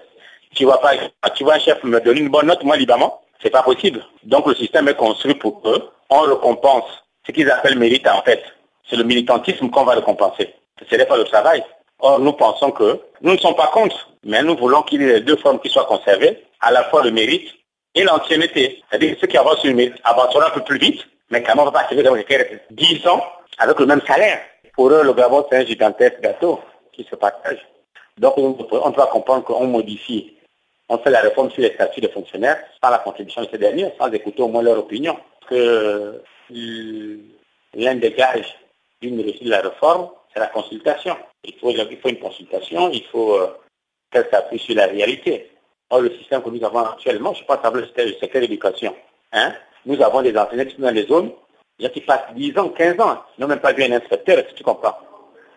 tu vois pas, tu vois un chef me donner une bonne note, moi, librement, c'est pas possible. Donc le système est construit pour eux. On récompense ce qu'ils appellent mérite en fait. C'est le militantisme qu'on va récompenser. Ce n'est pas le travail. Or, nous pensons que nous ne sommes pas contre, mais nous voulons qu'il y ait les deux formes qui soient conservées, à la fois le mérite et l'ancienneté. C'est-à-dire que ceux qui avancent le mérite avanceront un peu plus vite, mais quand on va pas arriver dans 10 ans avec le même salaire. Pour eux, le Gabon, c'est un gigantesque gâteau qui se partage. Donc, on doit comprendre qu'on modifie. On fait la réforme sur les statuts des fonctionnaires sans la contribution de ces derniers, sans écouter au moins leur opinion. que l'un des gages d'une réussite de la réforme, c'est la consultation. Il faut, il faut une consultation, il faut euh, qu'elle s'appuie sur la réalité. Or, le système que nous avons actuellement, je pense à le secteur d'éducation. Hein? Nous avons des enseignants qui sont dans les zones, qui passent 10 ans, 15 ans, ils n'ont même pas vu un inspecteur, que tu comprends?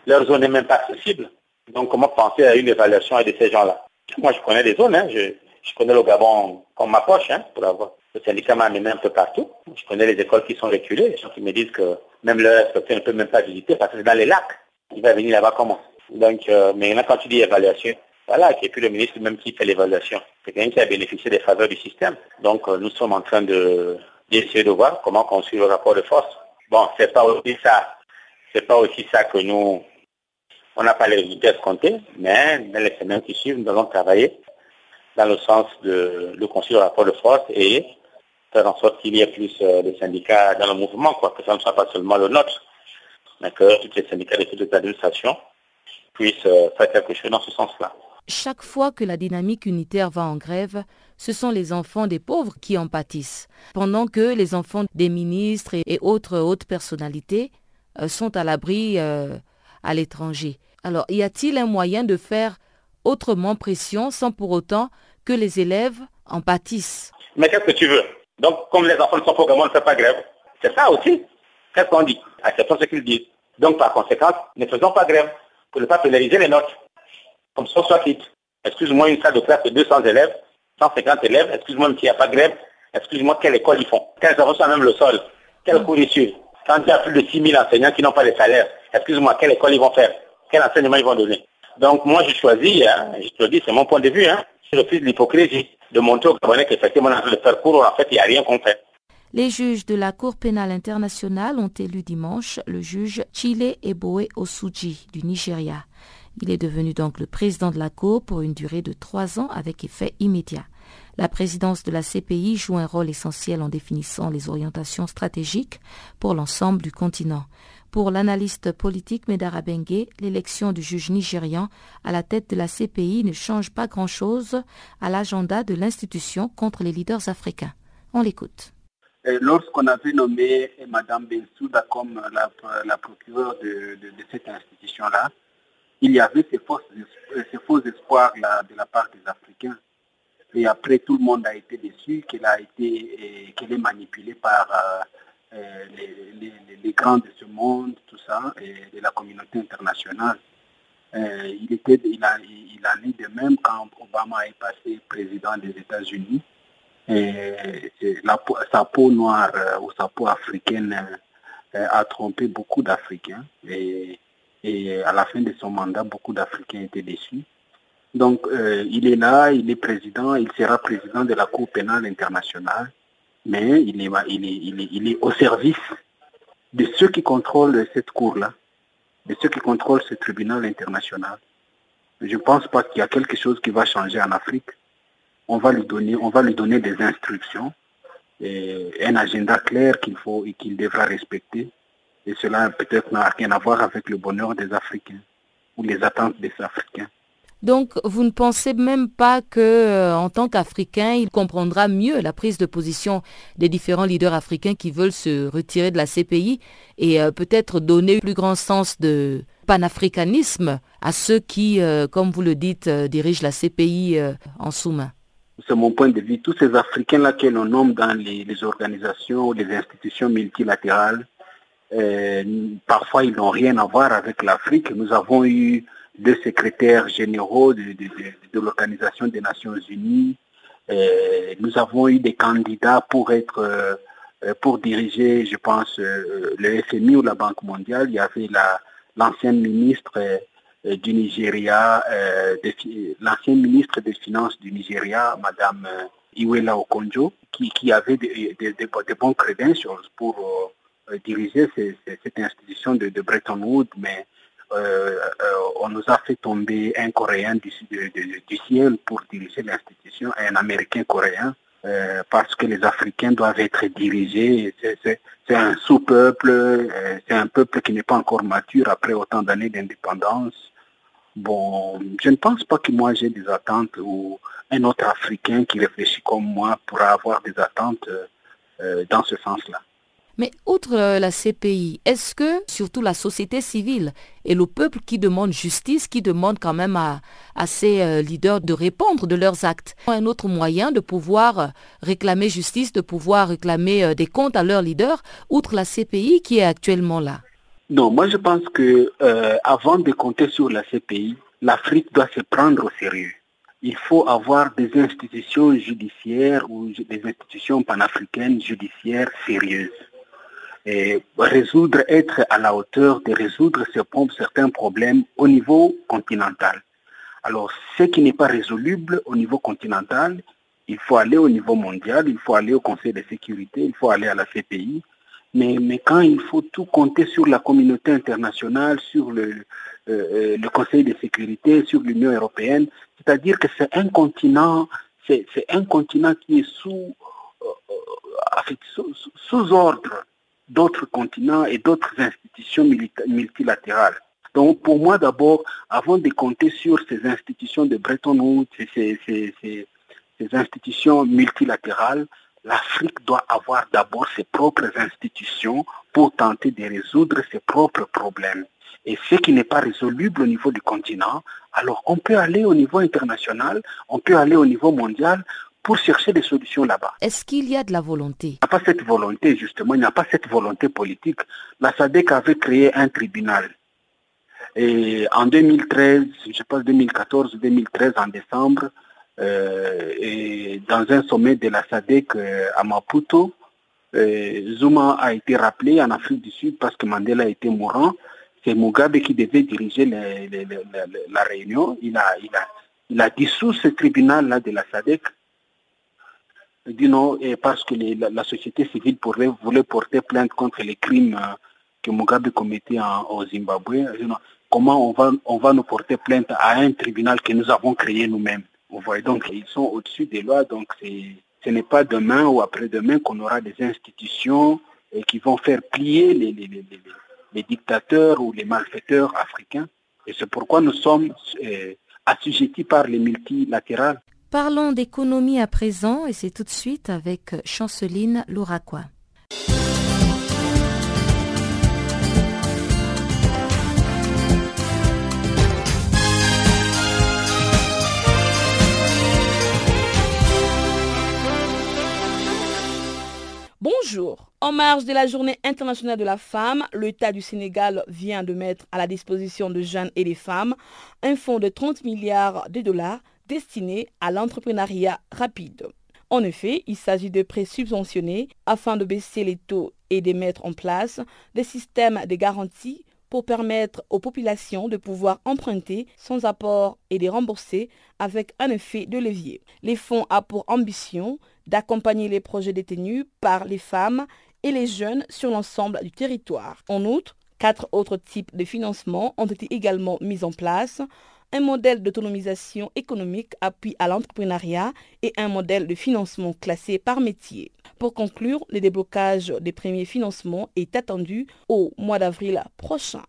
Leur zone n'est même pas accessible. Donc, comment penser à une évaluation de ces gens-là? Moi, je connais les zones, hein, je, connais le Gabon comme ma poche, hein, pour avoir. Le syndicat m'a amené un peu partout. Je connais les écoles qui sont reculées, les gens qui me disent que même leur inspecteur ne peut même pas visiter parce que c'est dans les lacs. Il va venir là-bas comment? Donc, euh, maintenant, quand tu dis évaluation, voilà, est plus le ministre même qui fait l'évaluation. C'est quelqu'un qui a bénéficié des faveurs du système. Donc, euh, nous sommes en train de d'essayer de voir comment construire le rapport de force. Bon, c'est pas aussi ça. C'est pas aussi ça que nous, on n'a pas les résultats escomptés, mais dans les semaines qui suivent, nous allons travailler dans le sens de, de construire le rapport de force et faire en sorte qu'il y ait plus euh, de syndicats dans le mouvement, quoi, que ça ne soit pas seulement le nôtre, mais que tous les syndicats de toutes les administrations puissent euh, faire quelque chose dans ce sens-là. Chaque fois que la dynamique unitaire va en grève, ce sont les enfants des pauvres qui en pâtissent, pendant que les enfants des ministres et autres hautes personnalités euh, sont à l'abri à l'étranger. Alors, y a-t-il un moyen de faire autrement pression sans pour autant que les élèves en pâtissent? Mais qu'est-ce que tu veux? Donc, comme les enfants ne sont pas on ne fait pas grève. C'est ça aussi. Qu'est-ce qu'on dit? Acceptons ce qu'ils disent. Donc, par conséquent, ne faisons pas grève pour ne pas pénaliser les notes. Comme ça, on soit quitte. Excuse-moi, une salle de classe de 200 élèves, 150 élèves, excuse-moi, s'il n'y a pas de grève, excuse-moi, quelle école ils font? Quels enfants sont même le sol? Quel cours ils suivent? Quand il y a plus de 6 000 enseignants qui n'ont pas de salaire, excuse-moi, quelle école ils vont faire? Quel enseignement ils vont donner? Donc, moi, je choisis, hein, je te dis, c'est mon point de vue, hein, je refuse l'hypocrisie de montrer au Gabonais qu'effectivement, dans le parcours, en fait, il n'y a rien qu'on fait. Les juges de la Cour pénale internationale ont élu dimanche le juge Chile Eboe Osuji du Nigeria. Il est devenu donc le président de la Cour pour une durée de trois ans avec effet immédiat. La présidence de la CPI joue un rôle essentiel en définissant les orientations stratégiques pour l'ensemble du continent. Pour l'analyste politique Medara Bengue, l'élection du juge nigérian à la tête de la CPI ne change pas grand-chose à l'agenda de l'institution contre les leaders africains. On l'écoute. Lorsqu'on avait nommé Mme Bensouda comme la, procureure de, cette institution-là, il y avait ces, faux espoirs de la part des Africains. Et après, tout le monde a été déçu qu'elle a été, qu'elle est manipulée par euh, euh, les, grands de ce monde, tout ça, et de la communauté internationale. Euh, il, était, il, a, il en est de même quand Obama est passé président des États-Unis. sa peau noire euh, ou sa peau africaine a trompé beaucoup d'Africains. Et, à la fin de son mandat, beaucoup d'Africains étaient déçus. Donc, il est là, il est président, il sera président de la Cour pénale internationale mais il est, au service de ceux qui contrôlent cette cour-là, de ceux qui contrôlent ce tribunal international. Je ne pense pas qu'il y a quelque chose qui va changer en Afrique. On va lui donner, on va lui donner des instructions, un agenda clair qu'il faut et qu'il devra respecter. Et cela peut-être n'a rien à voir avec le bonheur des Africains ou les attentes des Africains. Donc, vous ne pensez même pas que, euh, en tant qu'Africain, il comprendra mieux la prise de position des différents leaders africains qui veulent se retirer de la CPI et euh, peut-être donner plus grand sens de, panafricanisme à ceux qui, euh, comme vous le dites, dirigent la CPI en sous-main C'est mon point de vue. Tous ces Africains-là que l'on nomme dans les, organisations ou les institutions multilatérales, parfois ils n'ont rien à voir avec l'Afrique. Nous avons eu deux secrétaires généraux de, l'Organisation des Nations Unies. nous avons eu des candidats pour être pour diriger, je pense, le FMI ou la Banque mondiale. Il y avait la, l'ancienne ministre euh, du Nigeria, euh, l'ancienne ministre des Finances du Nigeria, Madame euh, Iwela Okonjo, qui, avait des de, bons crédentials pour diriger cette institution de, Bretton Woods, mais on nous a fait tomber un Coréen du, du ciel pour diriger l'institution, un Américain coréen. Euh, parce que les Africains doivent être dirigés. C'est un sous-peuple, euh, c'est un peuple qui n'est pas encore mature après autant d'années d'indépendance. Bon, je ne pense pas que moi j'ai des attentes ou un autre Africain qui réfléchit comme moi pourra avoir des attentes euh, dans ce sens-là. Mais outre euh, la CPI, est-ce que surtout la société civile et le peuple qui demande justice, qui demande quand même à, ces euh, leaders de répondre de leurs actes, un autre moyen de pouvoir euh, réclamer justice, de pouvoir réclamer des comptes à leurs leaders, outre la CPI qui est actuellement là? Non, moi je pense que avant de compter sur la CPI, l'Afrique doit se prendre au sérieux. Il faut avoir des institutions judiciaires ou des institutions panafricaines judiciaires sérieuses et résoudre, être à la hauteur de résoudre certains problèmes au niveau continental. Alors, ce qui n'est pas résoluble au niveau continental, il faut aller au niveau mondial, il faut aller au Conseil de sécurité, il faut aller à la CPI. Mais, mais quand il faut tout compter sur la communauté internationale, sur le, euh, euh, Conseil de sécurité, sur l'Union européenne, c'est-à-dire que c'est un continent, c'est un continent qui est sous, euh, sous, sous ordre d'autres continents et d'autres institutions multilatérales. Donc pour moi d'abord, avant de compter sur ces institutions de Bretton Woods, ces, ces, institutions multilatérales, l'Afrique doit avoir d'abord ses propres institutions pour tenter de résoudre ses propres problèmes. Et ce qui n'est pas résoluble au niveau du continent, alors on peut aller au niveau international, on peut aller au niveau mondial pour chercher des solutions là-bas. Est-ce qu'il y a de la volonté? Il n'y a pas cette volonté, justement, il n'y a pas cette volonté politique. La SADC avait créé un tribunal. Et en 2013, je pense 2014 2013, en décembre, euh, et dans un sommet de la SADC euh, à Maputo, euh, Zuma a été rappelé en Afrique du Sud parce que Mandela était mourant. C'est Mugabe qui devait diriger la réunion. Il a, il, a, il a dissous ce tribunal-là de la SADC dit non et parce que la, société civile pourrait, voulait porter plainte contre les crimes euh, que Mugabe commettait au Zimbabwe. comment on va, on va nous porter plainte à un tribunal que nous avons créé nous-mêmes? Vous voyez, donc ils sont au-dessus des lois, donc ce n'est pas demain ou après-demain qu'on aura des institutions et qui vont faire plier les, les, dictateurs ou les malfaiteurs africains. Et c'est pourquoi nous sommes euh, assujettis par les multilatérales. Parlons d'économie à présent et c'est tout de suite avec Chanceline Louraquois. Bonjour. En marge de la journée internationale de la femme, l'État du Sénégal vient de mettre à la disposition de jeunes et des femmes un fonds de 30 milliards de dollars destinés à l'entrepreneuriat rapide. En effet, il s'agit de prêts subventionnés afin de baisser les taux et de mettre en place des systèmes de garantie pour permettre aux populations de pouvoir emprunter sans apport et de rembourser avec un effet de levier. Les fonds ont pour ambition d'accompagner les projets détenus par les femmes et les jeunes sur l'ensemble du territoire. En outre, quatre autres types de financement ont été également mis en place un modèle d'autonomisation économique appui à l'entrepreneuriat et un modèle de financement classé par métier. Pour conclure, le déblocage des premiers financements est attendu au mois d'avril prochain.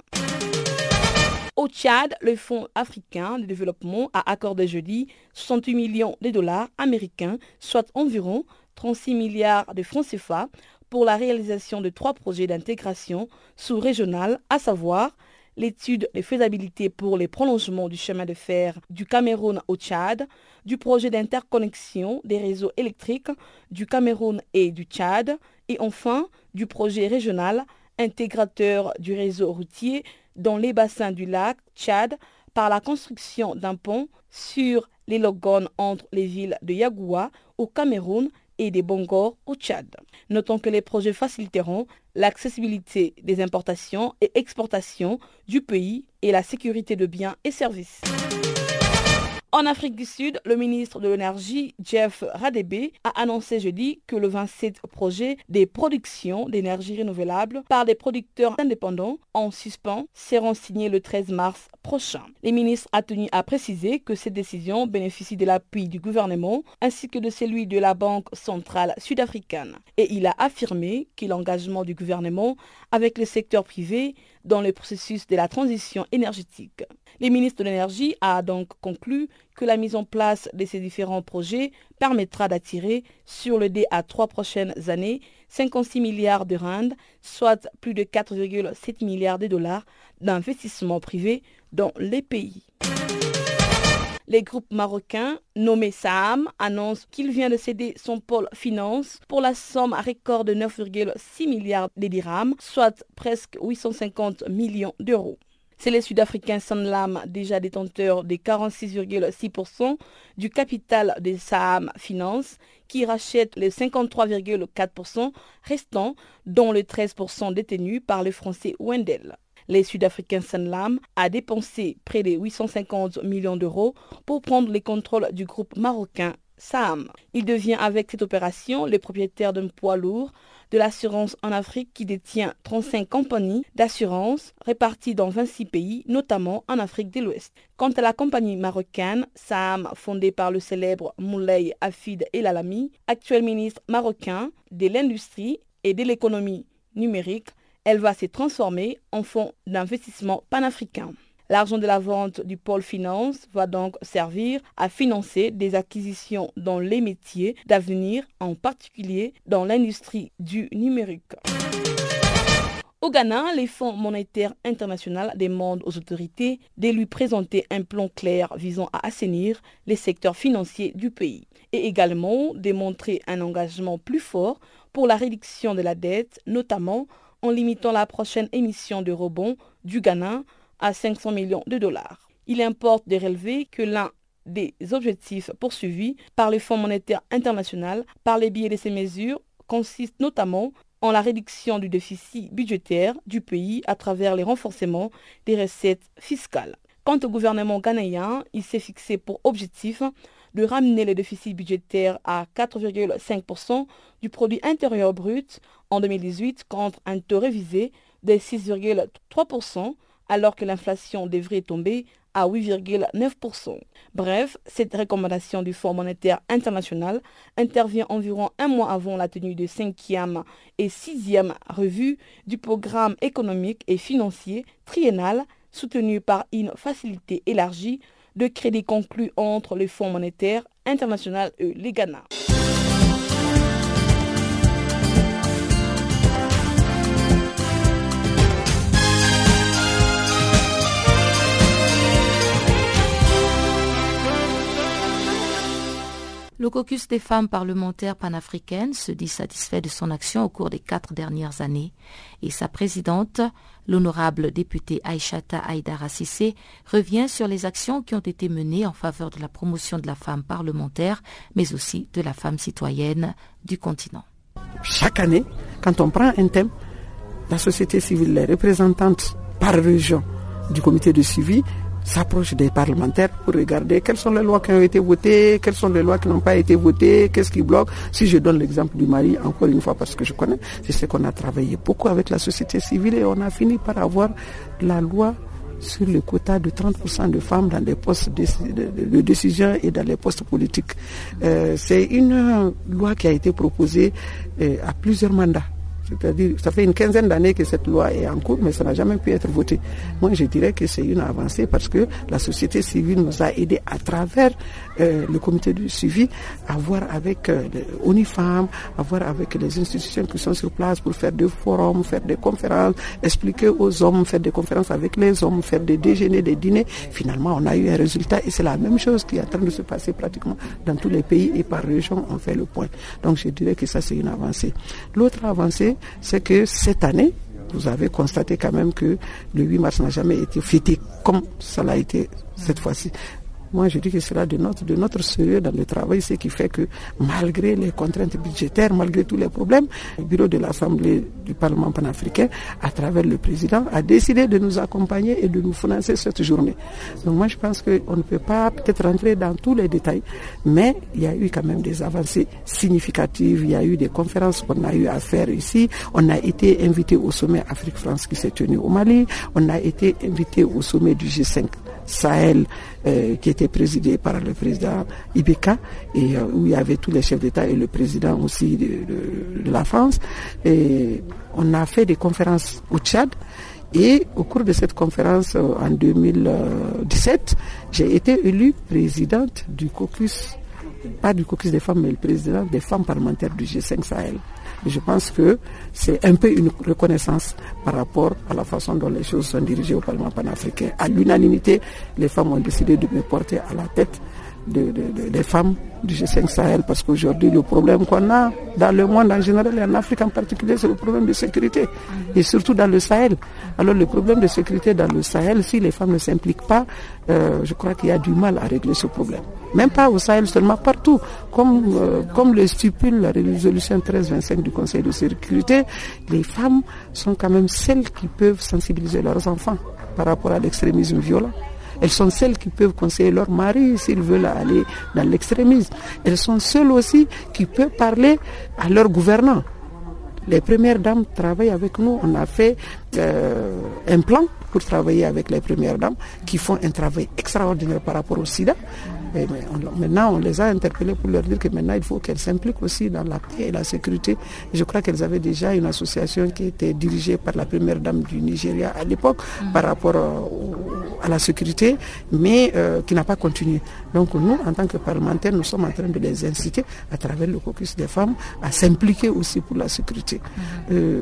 Au Tchad, le Fonds africain de développement a accordé jeudi 68 millions de dollars américains, soit environ 36 milliards de francs CFA, pour la réalisation de trois projets d'intégration sous-régionale, à savoir l'étude de faisabilité pour les prolongements du chemin de fer du Cameroun au Tchad, du projet d'interconnexion des réseaux électriques du Cameroun et du Tchad, et enfin du projet régional intégrateur du réseau routier dans les bassins du lac Tchad par la construction d'un pont sur les Logones entre les villes de Yagoua au Cameroun et des Bongor au Tchad. Notons que les projets faciliteront l'accessibilité des importations et exportations du pays et la sécurité de biens et services. En Afrique du Sud, le ministre de l'Énergie, Jeff Radebe, a annoncé jeudi que le 27 projet des productions d'énergie renouvelable par des producteurs indépendants en suspens seront signés le 13 mars prochain. Les ministres a tenu à préciser que ces décisions bénéficient de l'appui du gouvernement ainsi que de celui de la Banque centrale sud-africaine. Et il a affirmé que l'engagement du gouvernement avec le secteur privé dans le processus de la transition énergétique. Les ministres de l'énergie a donc conclu que la mise en place de ces différents projets permettra d'attirer sur le dé à trois prochaines années 56 milliards de rand, soit plus de 4,7 milliards de dollars d'investissement privé dans les pays. Les groupes marocains, nommés SAAM, annoncent qu'il vient de céder son pôle finance pour la somme à record de 9,6 milliards de dirhams, soit presque 850 millions d'euros. C'est les Sud-Africains Sanlam, déjà détenteurs des 46,6% du capital des SAAM Finance, qui rachètent les 53,4% restants, dont les 13% détenus par le français Wendel. Les Sud-Africains Sanlam a dépensé près de 850 millions d'euros pour prendre les contrôles du groupe marocain SAAM. Il devient avec cette opération le propriétaire d'un poids lourd de l'assurance en Afrique qui détient 35 compagnies d'assurance réparties dans 26 pays, notamment en Afrique de l'Ouest. Quant à la compagnie marocaine SAAM, fondée par le célèbre Moulay Afid El Alami, actuel ministre marocain de l'industrie et de l'économie numérique, elle va se transformer en fonds d'investissement panafricain. L'argent de la vente du pôle finance va donc servir à financer des acquisitions dans les métiers d'avenir, en particulier dans l'industrie du numérique. Au Ghana, les fonds monétaires internationaux demandent aux autorités de lui présenter un plan clair visant à assainir les secteurs financiers du pays et également démontrer un engagement plus fort pour la réduction de la dette, notamment en limitant la prochaine émission de rebond du Ghana à 500 millions de dollars. Il importe de relever que l'un des objectifs poursuivis par le Fonds monétaire international par les biais de ces mesures consiste notamment en la réduction du déficit budgétaire du pays à travers les renforcements des recettes fiscales. Quant au gouvernement ghanéen, il s'est fixé pour objectif de ramener le déficit budgétaire à 4,5% du produit intérieur brut en 2018 contre un taux révisé de 6,3% alors que l'inflation devrait tomber à 8,9%. Bref, cette recommandation du Fonds monétaire international intervient environ un mois avant la tenue de cinquième et sixième revue du programme économique et financier triennal soutenu par une facilité élargie de crédit conclu entre le Fonds monétaire international et les Ghana. Le caucus des femmes parlementaires panafricaines se dit satisfait de son action au cours des quatre dernières années et sa présidente, l'honorable députée Aïchata Aïdara Sissé, revient sur les actions qui ont été menées en faveur de la promotion de la femme parlementaire, mais aussi de la femme citoyenne du continent. Chaque année, quand on prend un thème, la société civile, les représentantes par région du comité de suivi s'approche des parlementaires pour regarder quelles sont les lois qui ont été votées, quelles sont les lois qui n'ont pas été votées, qu'est-ce qui bloque. Si je donne l'exemple du mari, encore une fois parce que je connais, je sais qu'on a travaillé beaucoup avec la société civile et on a fini par avoir la loi sur le quota de 30% de femmes dans les postes de, décision et dans les postes politiques. Euh, c'est une loi qui a été proposée euh, à plusieurs mandats C'est-à-dire, ça fait une quinzaine d'années que cette loi est en cours, mais ça n'a jamais pu être voté. Moi, je dirais que c'est une avancée parce que la société civile nous a aidés à travers euh, le comité de suivi à voir avec euh, l'UNIFAM, à voir avec les institutions qui sont sur place pour faire des forums, faire des conférences, expliquer aux hommes, faire des conférences avec les hommes, faire des déjeuners, des dîners. Finalement, on a eu un résultat et c'est la même chose qui est en train de se passer pratiquement dans tous les pays et par région, on fait le point. Donc, je dirais que ça, c'est une avancée. L'autre avancée, c'est que cette année, vous avez constaté quand même que le 8 mars n'a jamais été fêté comme ça l'a été cette fois-ci. Moi, je dis que c'est là de notre, de notre sérieux dans le travail, ce qui fait que malgré les contraintes budgétaires, malgré tous les problèmes, le bureau de l'Assemblée du Parlement panafricain, à travers le président, a décidé de nous accompagner et de nous financer cette journée. Donc moi, je pense qu'on ne peut pas peut-être rentrer dans tous les détails, mais il y a eu quand même des avancées significatives. Il y a eu des conférences qu'on a eu à faire ici. On a été invité au sommet Afrique-France qui s'est tenu au Mali. On a été invité au sommet du G5 Sahel euh, qui était présidé par le président Ibeka et euh, où il y avait tous les chefs d'État et le président aussi de, la France. Et on a fait des conférences au Tchad. Et au cours de cette conférence euh, en 2017, j'ai été élue présidente du caucus, pas du caucus des femmes, mais le président des femmes parlementaires du G5 Sahel je pense que c'est un peu une reconnaissance par rapport à la façon dont les choses sont dirigées au Parlement panafricain. À l'unanimité, les femmes ont décidé de me porter à la tête des femmes du G5 Sahel parce qu'aujourd'hui le problème qu'on a dans le monde en général et en Afrique en particulier c'est le problème de sécurité et surtout dans le Sahel. Alors le problème de sécurité dans le Sahel, si les femmes ne s'impliquent pas, euh, je crois qu'il y a du mal à régler ce problème. Même pas au Sahel seulement, partout. Comme, euh, comme le stipule la résolution 1325 du Conseil de sécurité, les femmes sont quand même celles qui peuvent sensibiliser leurs enfants par rapport à l'extrémisme violent. Elles sont celles qui peuvent conseiller leur mari s'ils veulent aller dans l'extrémisme. Elles sont celles aussi qui peuvent parler à leurs gouvernants. Les premières dames travaillent avec nous. On a fait euh, un plan pour travailler avec les premières dames qui font un travail extraordinaire par rapport au sida. Et maintenant, on les a interpellées pour leur dire que maintenant, il faut qu'elles s'impliquent aussi dans la paix et la sécurité. je crois qu'elles avaient déjà une association qui était dirigée par la première dame du Nigeria à l'époque mm. par rapport euh, à la sécurité, mais euh, qui n'a pas continué. Donc nous, en tant que parlementaires, nous sommes en train de les inciter à travers le caucus des femmes à s'impliquer aussi pour la sécurité. Mm. Euh,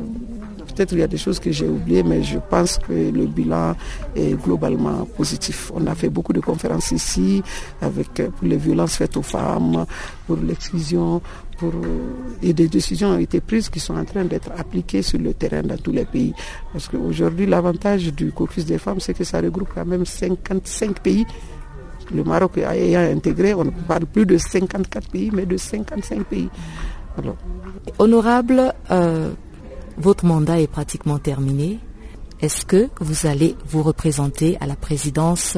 peut-être il y a des choses que j'ai oubliées, mais je pense que le bilan est globalement positif. On a fait beaucoup de conférences ici avec euh, pour les violences faites aux femmes, pour l'exclusion, pour, euh, et des décisions ont été prises qui sont en train d'être appliquées sur le terrain dans tous les pays. Parce qu'aujourd'hui, l'avantage du caucus des femmes, c'est que ça regroupe quand même 55 pays. Le Maroc ayant intégré, on ne parle plus de 54 pays, mais de 55 pays. Honorable, euh, votre mandat est pratiquement terminé. Est-ce que vous allez vous représenter à la présidence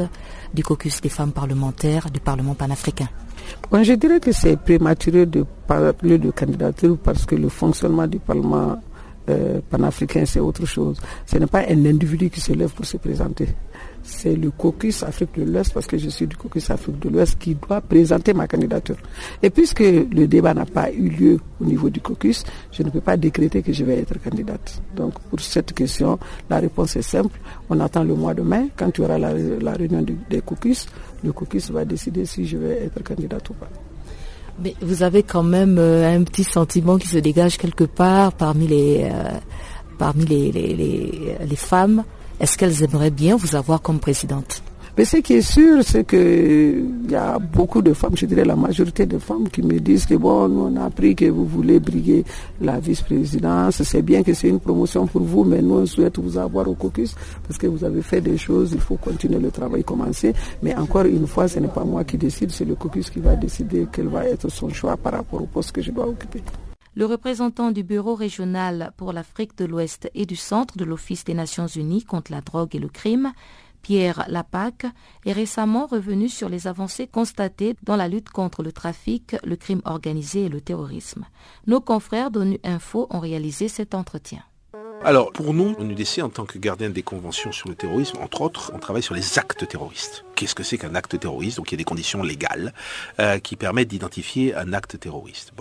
du caucus des femmes parlementaires du Parlement panafricain Je dirais que c'est prématuré de parler de candidature parce que le fonctionnement du Parlement euh, panafricain, c'est autre chose. Ce n'est pas un individu qui se lève pour se présenter c'est le caucus Afrique de l'Ouest, parce que je suis du caucus Afrique de l'Ouest, qui doit présenter ma candidature. Et puisque le débat n'a pas eu lieu au niveau du caucus, je ne peux pas décréter que je vais être candidate. Donc pour cette question, la réponse est simple. On attend le mois de mai, quand il y aura la, réunion des caucus, le caucus va décider si je vais être candidate ou pas. Mais vous avez quand même euh, un petit sentiment qui se dégage quelque part parmi les, euh, parmi les, les, les femmes est-ce qu'elles aimeraient bien vous avoir comme présidente mais ce qui est sûr, c'est qu'il y a beaucoup de femmes, je dirais la majorité des femmes qui me disent que bon, on a appris que vous voulez briguer la vice-présidence. C'est bien que c'est une promotion pour vous, mais nous, on souhaite vous avoir au caucus parce que vous avez fait des choses, il faut continuer le travail commencé. Mais encore une fois, ce n'est pas moi qui décide, c'est le caucus qui va décider quel va être son choix par rapport au poste que je dois occuper. Le représentant du Bureau régional pour l'Afrique de l'Ouest et du Centre de l'Office des Nations Unies contre la drogue et le crime, Pierre Lapac, est récemment revenu sur les avancées constatées dans la lutte contre le trafic, le crime organisé et le terrorisme. Nos confrères d'ONU Info ont réalisé cet entretien. Alors, pour nous, l'UDC, en tant que gardien des conventions sur le terrorisme, entre autres, on travaille sur les actes terroristes qu'est-ce que c'est qu'un acte terroriste Donc il y a des conditions légales euh, qui permettent d'identifier un acte terroriste.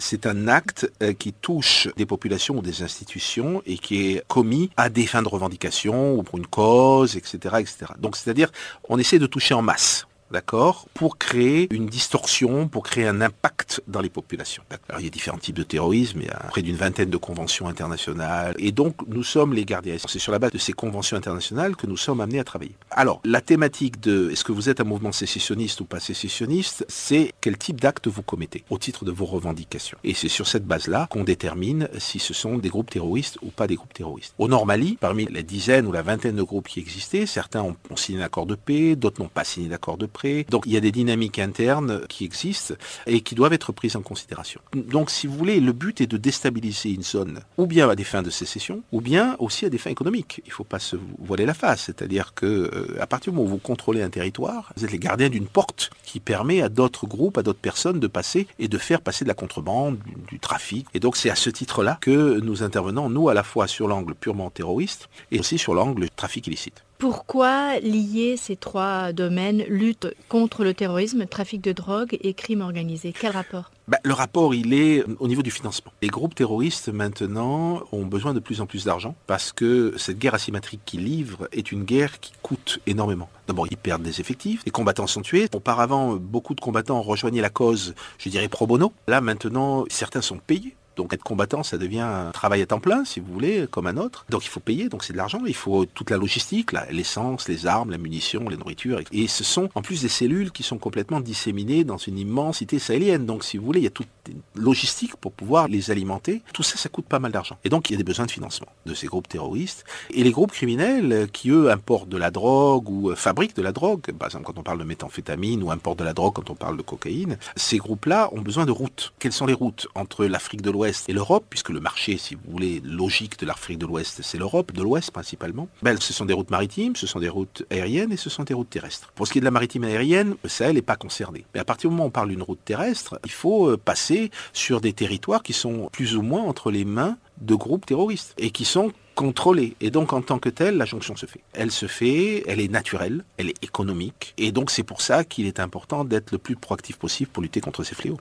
C'est un acte euh, qui touche des populations ou des institutions et qui est commis à des fins de revendication ou pour une cause, etc., etc. Donc c'est-à-dire, on essaie de toucher en masse d'accord, pour créer une distorsion, pour créer un impact dans les populations. Alors, il y a différents types de terrorisme, il y a près d'une vingtaine de conventions internationales, et donc nous sommes les gardiens. C'est sur la base de ces conventions internationales que nous sommes amenés à travailler. Alors, la thématique de est-ce que vous êtes un mouvement sécessionniste ou pas sécessionniste, c'est quel type d'acte vous commettez? au titre de vos revendications. Et c'est sur cette base-là qu'on détermine si ce sont des groupes terroristes ou pas des groupes terroristes. Au Normalie, parmi les dizaines ou la vingtaine de groupes qui existaient, certains ont, ont signé un accord de paix, d'autres n'ont pas signé d'accord de paix, donc il y a des dynamiques internes qui existent et qui doivent être prises en considération. Donc si vous voulez, le but est de déstabiliser une zone, ou bien à des fins de sécession, ou bien aussi à des fins économiques. Il ne faut pas se voiler la face, c'est-à-dire que euh, à partir du moment où vous contrôlez un territoire, vous êtes les gardiens d'une porte qui permet à d'autres groupes, à d'autres personnes de passer et de faire passer de la contrebande, du, du trafic. Et donc c'est à ce titre-là que nous intervenons, nous, à la fois sur l'angle purement terroriste et aussi sur l'angle trafic illicite. Pourquoi lier ces trois domaines, lutte contre le terrorisme, trafic de drogue et crime organisé? Quel rapport? Bah, le rapport, il est au niveau du financement. Les groupes terroristes, maintenant, ont besoin de plus en plus d'argent parce que cette guerre asymétrique qu'ils livrent est une guerre qui coûte énormément. D'abord, ils perdent des effectifs, les combattants sont tués. Auparavant, beaucoup de combattants rejoignaient la cause, je dirais, pro bono. Là, maintenant, certains sont payés donc être combattant, ça devient un travail à temps plein, si vous voulez, comme un autre. Donc il faut payer, donc c'est de l'argent. Il faut toute la logistique, l'essence, les armes, la munition, les nourritures. Et ce sont en plus des cellules qui sont complètement disséminées dans une immensité sahélienne. Donc si vous voulez, il y a toute une logistique pour pouvoir les alimenter. Tout ça, ça coûte pas mal d'argent. Et donc il y a des besoins de financement de ces groupes terroristes. Et les groupes criminels qui, eux, importent de la drogue ou euh, fabriquent de la drogue, par exemple quand on parle de méthamphétamine ou importent de la drogue quand on parle de cocaïne, ces groupes-là ont besoin de routes. Quelles sont les routes entre l'Afrique de l'Ouest et l'Europe, puisque le marché, si vous voulez, logique de l'Afrique de l'Ouest, c'est l'Europe, de l'Ouest principalement, ben, ce sont des routes maritimes, ce sont des routes aériennes et ce sont des routes terrestres. Pour ce qui est de la maritime aérienne, le Sahel n'est pas concerné. Mais à partir du moment où on parle d'une route terrestre, il faut euh, passer sur des territoires qui sont plus ou moins entre les mains de groupes terroristes et qui sont contrôlés. Et donc en tant que telle, la jonction se fait. Elle se fait, elle est naturelle, elle est économique. Et donc c'est pour ça qu'il est important d'être le plus proactif possible pour lutter contre ces fléaux.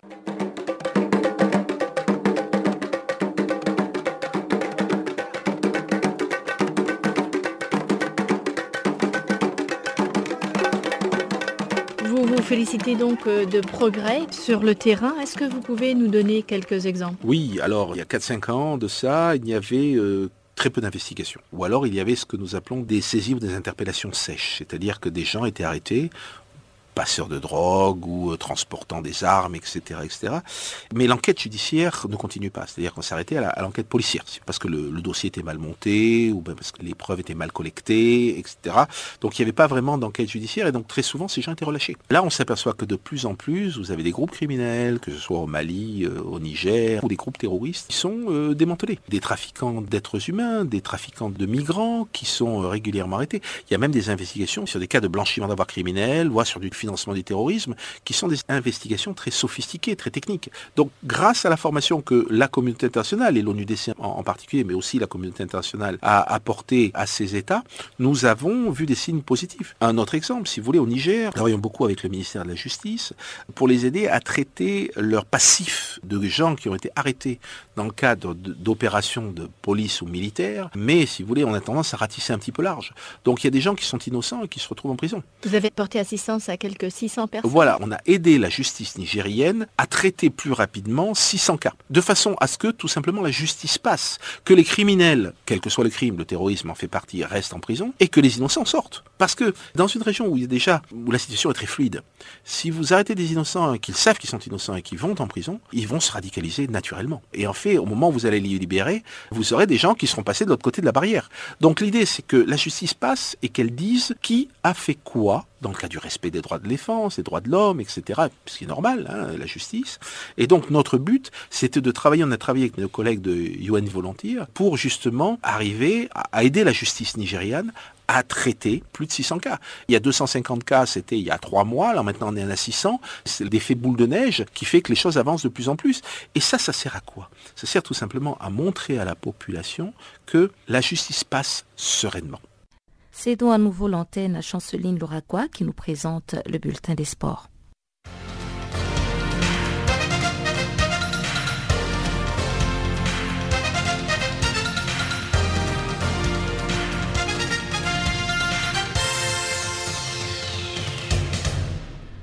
Félicitez donc euh, de progrès sur le terrain. Est-ce que vous pouvez nous donner quelques exemples? Oui, alors il y a 4-5 ans de ça, il y avait euh, très peu d'investigations. Ou alors il y avait ce que nous appelons des saisies ou des interpellations sèches, c'est-à-dire que des gens étaient arrêtés passeurs de drogue ou euh, transportant des armes, etc., etc. Mais l'enquête judiciaire ne continue pas. C'est-à-dire qu'on s'est arrêté à l'enquête policière. Parce que le, dossier était mal monté ou parce que les preuves étaient mal collectées, etc. Donc il n'y avait pas vraiment d'enquête judiciaire et donc très souvent ces gens étaient relâchés. Là, on s'aperçoit que de plus en plus, vous avez des groupes criminels, que ce soit au Mali, euh, au Niger, ou des groupes terroristes, qui sont euh, démantelés. Des trafiquants d'êtres humains, des trafiquants de migrants qui sont régulièrement arrêtés. Il y a même des investigations sur des cas de blanchiment d'avoir criminel, voire sur du financement du terrorisme, qui sont des investigations très sophistiquées, très techniques. Donc, grâce à la formation que la communauté internationale, et l'ONUDC en, particulier, mais aussi la communauté internationale, a apporté à ces États, nous avons vu des signes positifs. Un autre exemple, si vous voulez, au Niger, nous travaillons beaucoup avec le ministère de la Justice pour les aider à traiter leur passif de gens qui ont été arrêtés dans le cadre d'opérations de police ou militaires, mais si vous voulez, on a tendance à ratisser un petit peu large. Donc il y a des gens qui sont innocents et qui se retrouvent en prison. Vous avez porté assistance à quelques 600 personnes Voilà, on a aidé la justice nigérienne à traiter plus rapidement 600 cas, de façon à ce que tout simplement la justice passe, que les criminels, quel que soit le crime, le terrorisme en fait partie, restent en prison, et que les innocents sortent. Parce que dans une région où il y a déjà, où la situation est très fluide, si vous arrêtez des innocents qu'ils savent qu'ils sont innocents et qu'ils vont en prison, ils vont se radicaliser naturellement. Et en fait, au moment où vous allez les libérer, vous aurez des gens qui seront passés de l'autre côté de la barrière. Donc l'idée, c'est que la justice passe et qu'elle dise qui a fait quoi dans le cas du respect des droits de défense, des droits de l'homme, etc., ce qui est normal, hein, la justice. Et donc notre but, c'était de travailler, on a travaillé avec nos collègues de UN Volunteer pour justement arriver à aider la justice nigériane à traiter plus de 600 cas. Il y a 250 cas, c'était il y a trois mois, là maintenant on est à 600. C'est l'effet boule de neige qui fait que les choses avancent de plus en plus. Et ça, ça sert à quoi? Ça sert tout simplement à montrer à la population que la justice passe sereinement. Cédons à nouveau l'antenne à Chanceline Louraquois qui nous présente le bulletin des sports.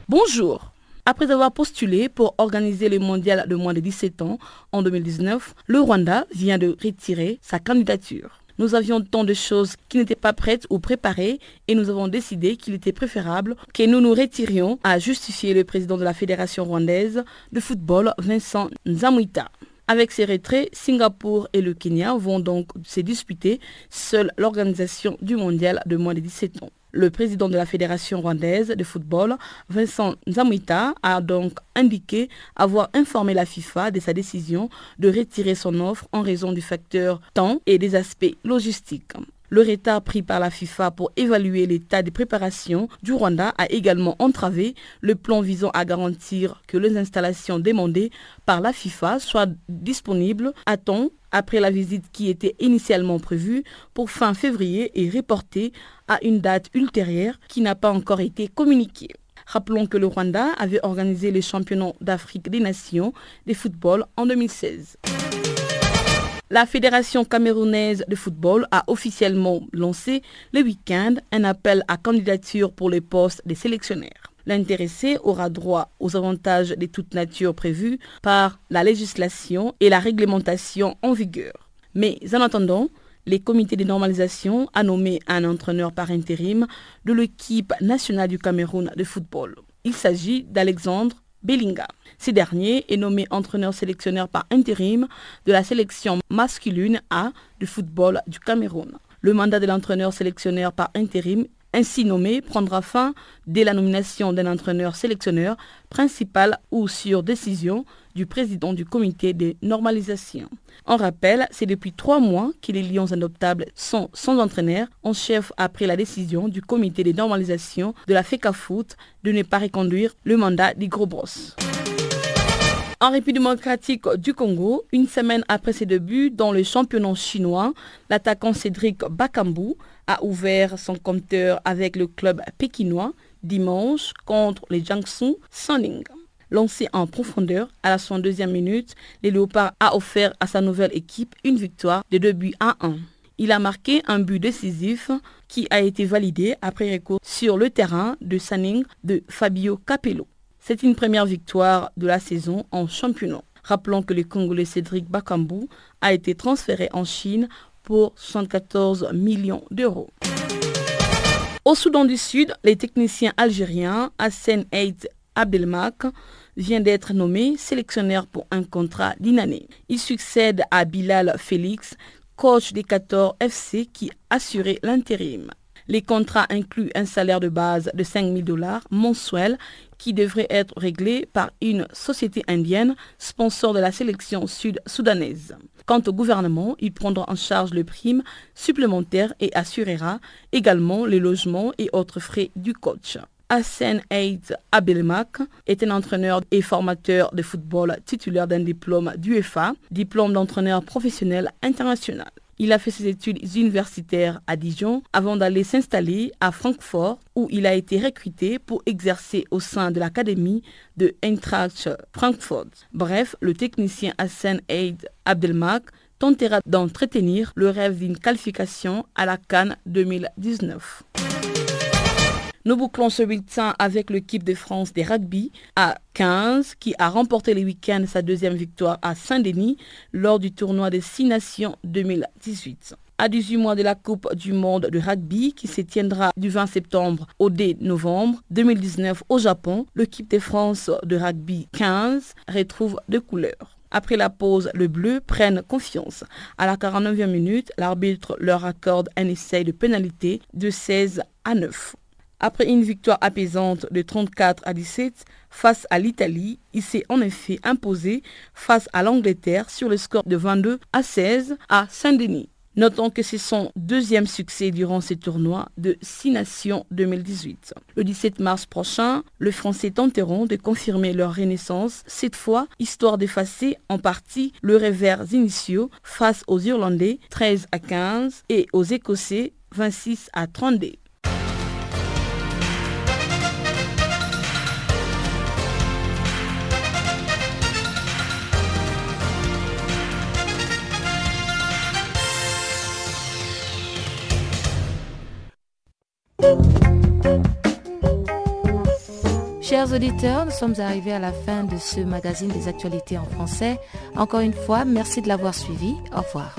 Bonjour. Après avoir postulé pour organiser le mondial de moins de 17 ans en 2019, le Rwanda vient de retirer sa candidature. Nous avions tant de choses qui n'étaient pas prêtes ou préparées et nous avons décidé qu'il était préférable que nous nous retirions, a justifié le président de la Fédération rwandaise de football, Vincent Nzamwita. Avec ces retraits, Singapour et le Kenya vont donc se disputer seule l'organisation du mondial de moins de 17 ans. Le président de la Fédération rwandaise de football, Vincent Nzamwita, a donc indiqué avoir informé la FIFA de sa décision de retirer son offre en raison du facteur temps et des aspects logistiques. Le retard pris par la FIFA pour évaluer l'état de préparation du Rwanda a également entravé le plan visant à garantir que les installations demandées par la FIFA soient disponibles à temps après la visite qui était initialement prévue pour fin février et reportée à une date ultérieure qui n'a pas encore été communiquée. Rappelons que le Rwanda avait organisé les championnats d'Afrique des Nations de football en 2016. La Fédération camerounaise de football a officiellement lancé le week-end un appel à candidature pour les postes des sélectionnaires. L'intéressé aura droit aux avantages de toute nature prévus par la législation et la réglementation en vigueur. Mais en attendant, les comités de normalisation a nommé un entraîneur par intérim de l'équipe nationale du Cameroun de football. Il s'agit d'Alexandre Bellinga. Ce dernier est nommé entraîneur sélectionneur par intérim de la sélection masculine A du football du Cameroun. Le mandat de l'entraîneur sélectionneur par intérim ainsi nommé prendra fin dès la nomination d'un entraîneur sélectionneur principal ou sur décision du président du comité de normalisation. En rappel, c'est depuis trois mois que les Lions adoptables sont sans entraîneur en chef après la décision du comité de normalisation de la FECAFOOT de ne pas reconduire le mandat des gros brosses. En République démocratique du Congo, une semaine après ses débuts dans le championnat chinois, l'attaquant Cédric Bakambu a ouvert son compteur avec le club pékinois dimanche contre les Jiangsu Suning. Lancé en profondeur à la 62e minute, les Léopards a offert à sa nouvelle équipe une victoire de 2 buts à 1. Il a marqué un but décisif qui a été validé après recours sur le terrain de Sanning de Fabio Capello. C'est une première victoire de la saison en championnat. Rappelons que le Congolais Cédric Bakambu a été transféré en Chine pour 74 millions d'euros. Au Soudan du Sud, les techniciens algériens Hassan Eid Abdelmak vient d'être nommé sélectionneur pour un contrat d'une année. Il succède à Bilal Félix, coach des 14 FC qui assurait l'intérim. Les contrats incluent un salaire de base de 5 000 dollars mensuels qui devrait être réglé par une société indienne, sponsor de la sélection sud-soudanaise. Quant au gouvernement, il prendra en charge le prime supplémentaire et assurera également les logements et autres frais du coach. Hassan Eid Abdelmak est un entraîneur et formateur de football titulaire d'un diplôme d'UEFA, diplôme d'entraîneur professionnel international. Il a fait ses études universitaires à Dijon avant d'aller s'installer à Francfort où il a été recruté pour exercer au sein de l'académie de Eintracht Frankfurt. Bref, le technicien Hassan Eid Abdelmak tentera d'entretenir le rêve d'une qualification à la Cannes 2019. Nous bouclons ce bulletin avec l'équipe de France des rugby à 15 qui a remporté le week-end sa deuxième victoire à Saint-Denis lors du tournoi des Six Nations 2018. À 18 mois de la Coupe du monde de rugby qui se tiendra du 20 septembre au 2 novembre 2019 au Japon, l'équipe de France de rugby 15 retrouve deux couleurs. Après la pause, le bleu prennent confiance. À la 49e minute, l'arbitre leur accorde un essai de pénalité de 16 à 9. Après une victoire apaisante de 34 à 17 face à l'Italie, il s'est en effet imposé face à l'Angleterre sur le score de 22 à 16 à Saint-Denis. Notons que c'est son deuxième succès durant ces tournois de 6 Nations 2018. Le 17 mars prochain, les Français tenteront de confirmer leur renaissance, cette fois histoire d'effacer en partie le revers initiaux face aux Irlandais 13 à 15 et aux Écossais 26 à 32. Chers auditeurs, nous sommes arrivés à la fin de ce magazine des actualités en français. Encore une fois, merci de l'avoir suivi. Au revoir.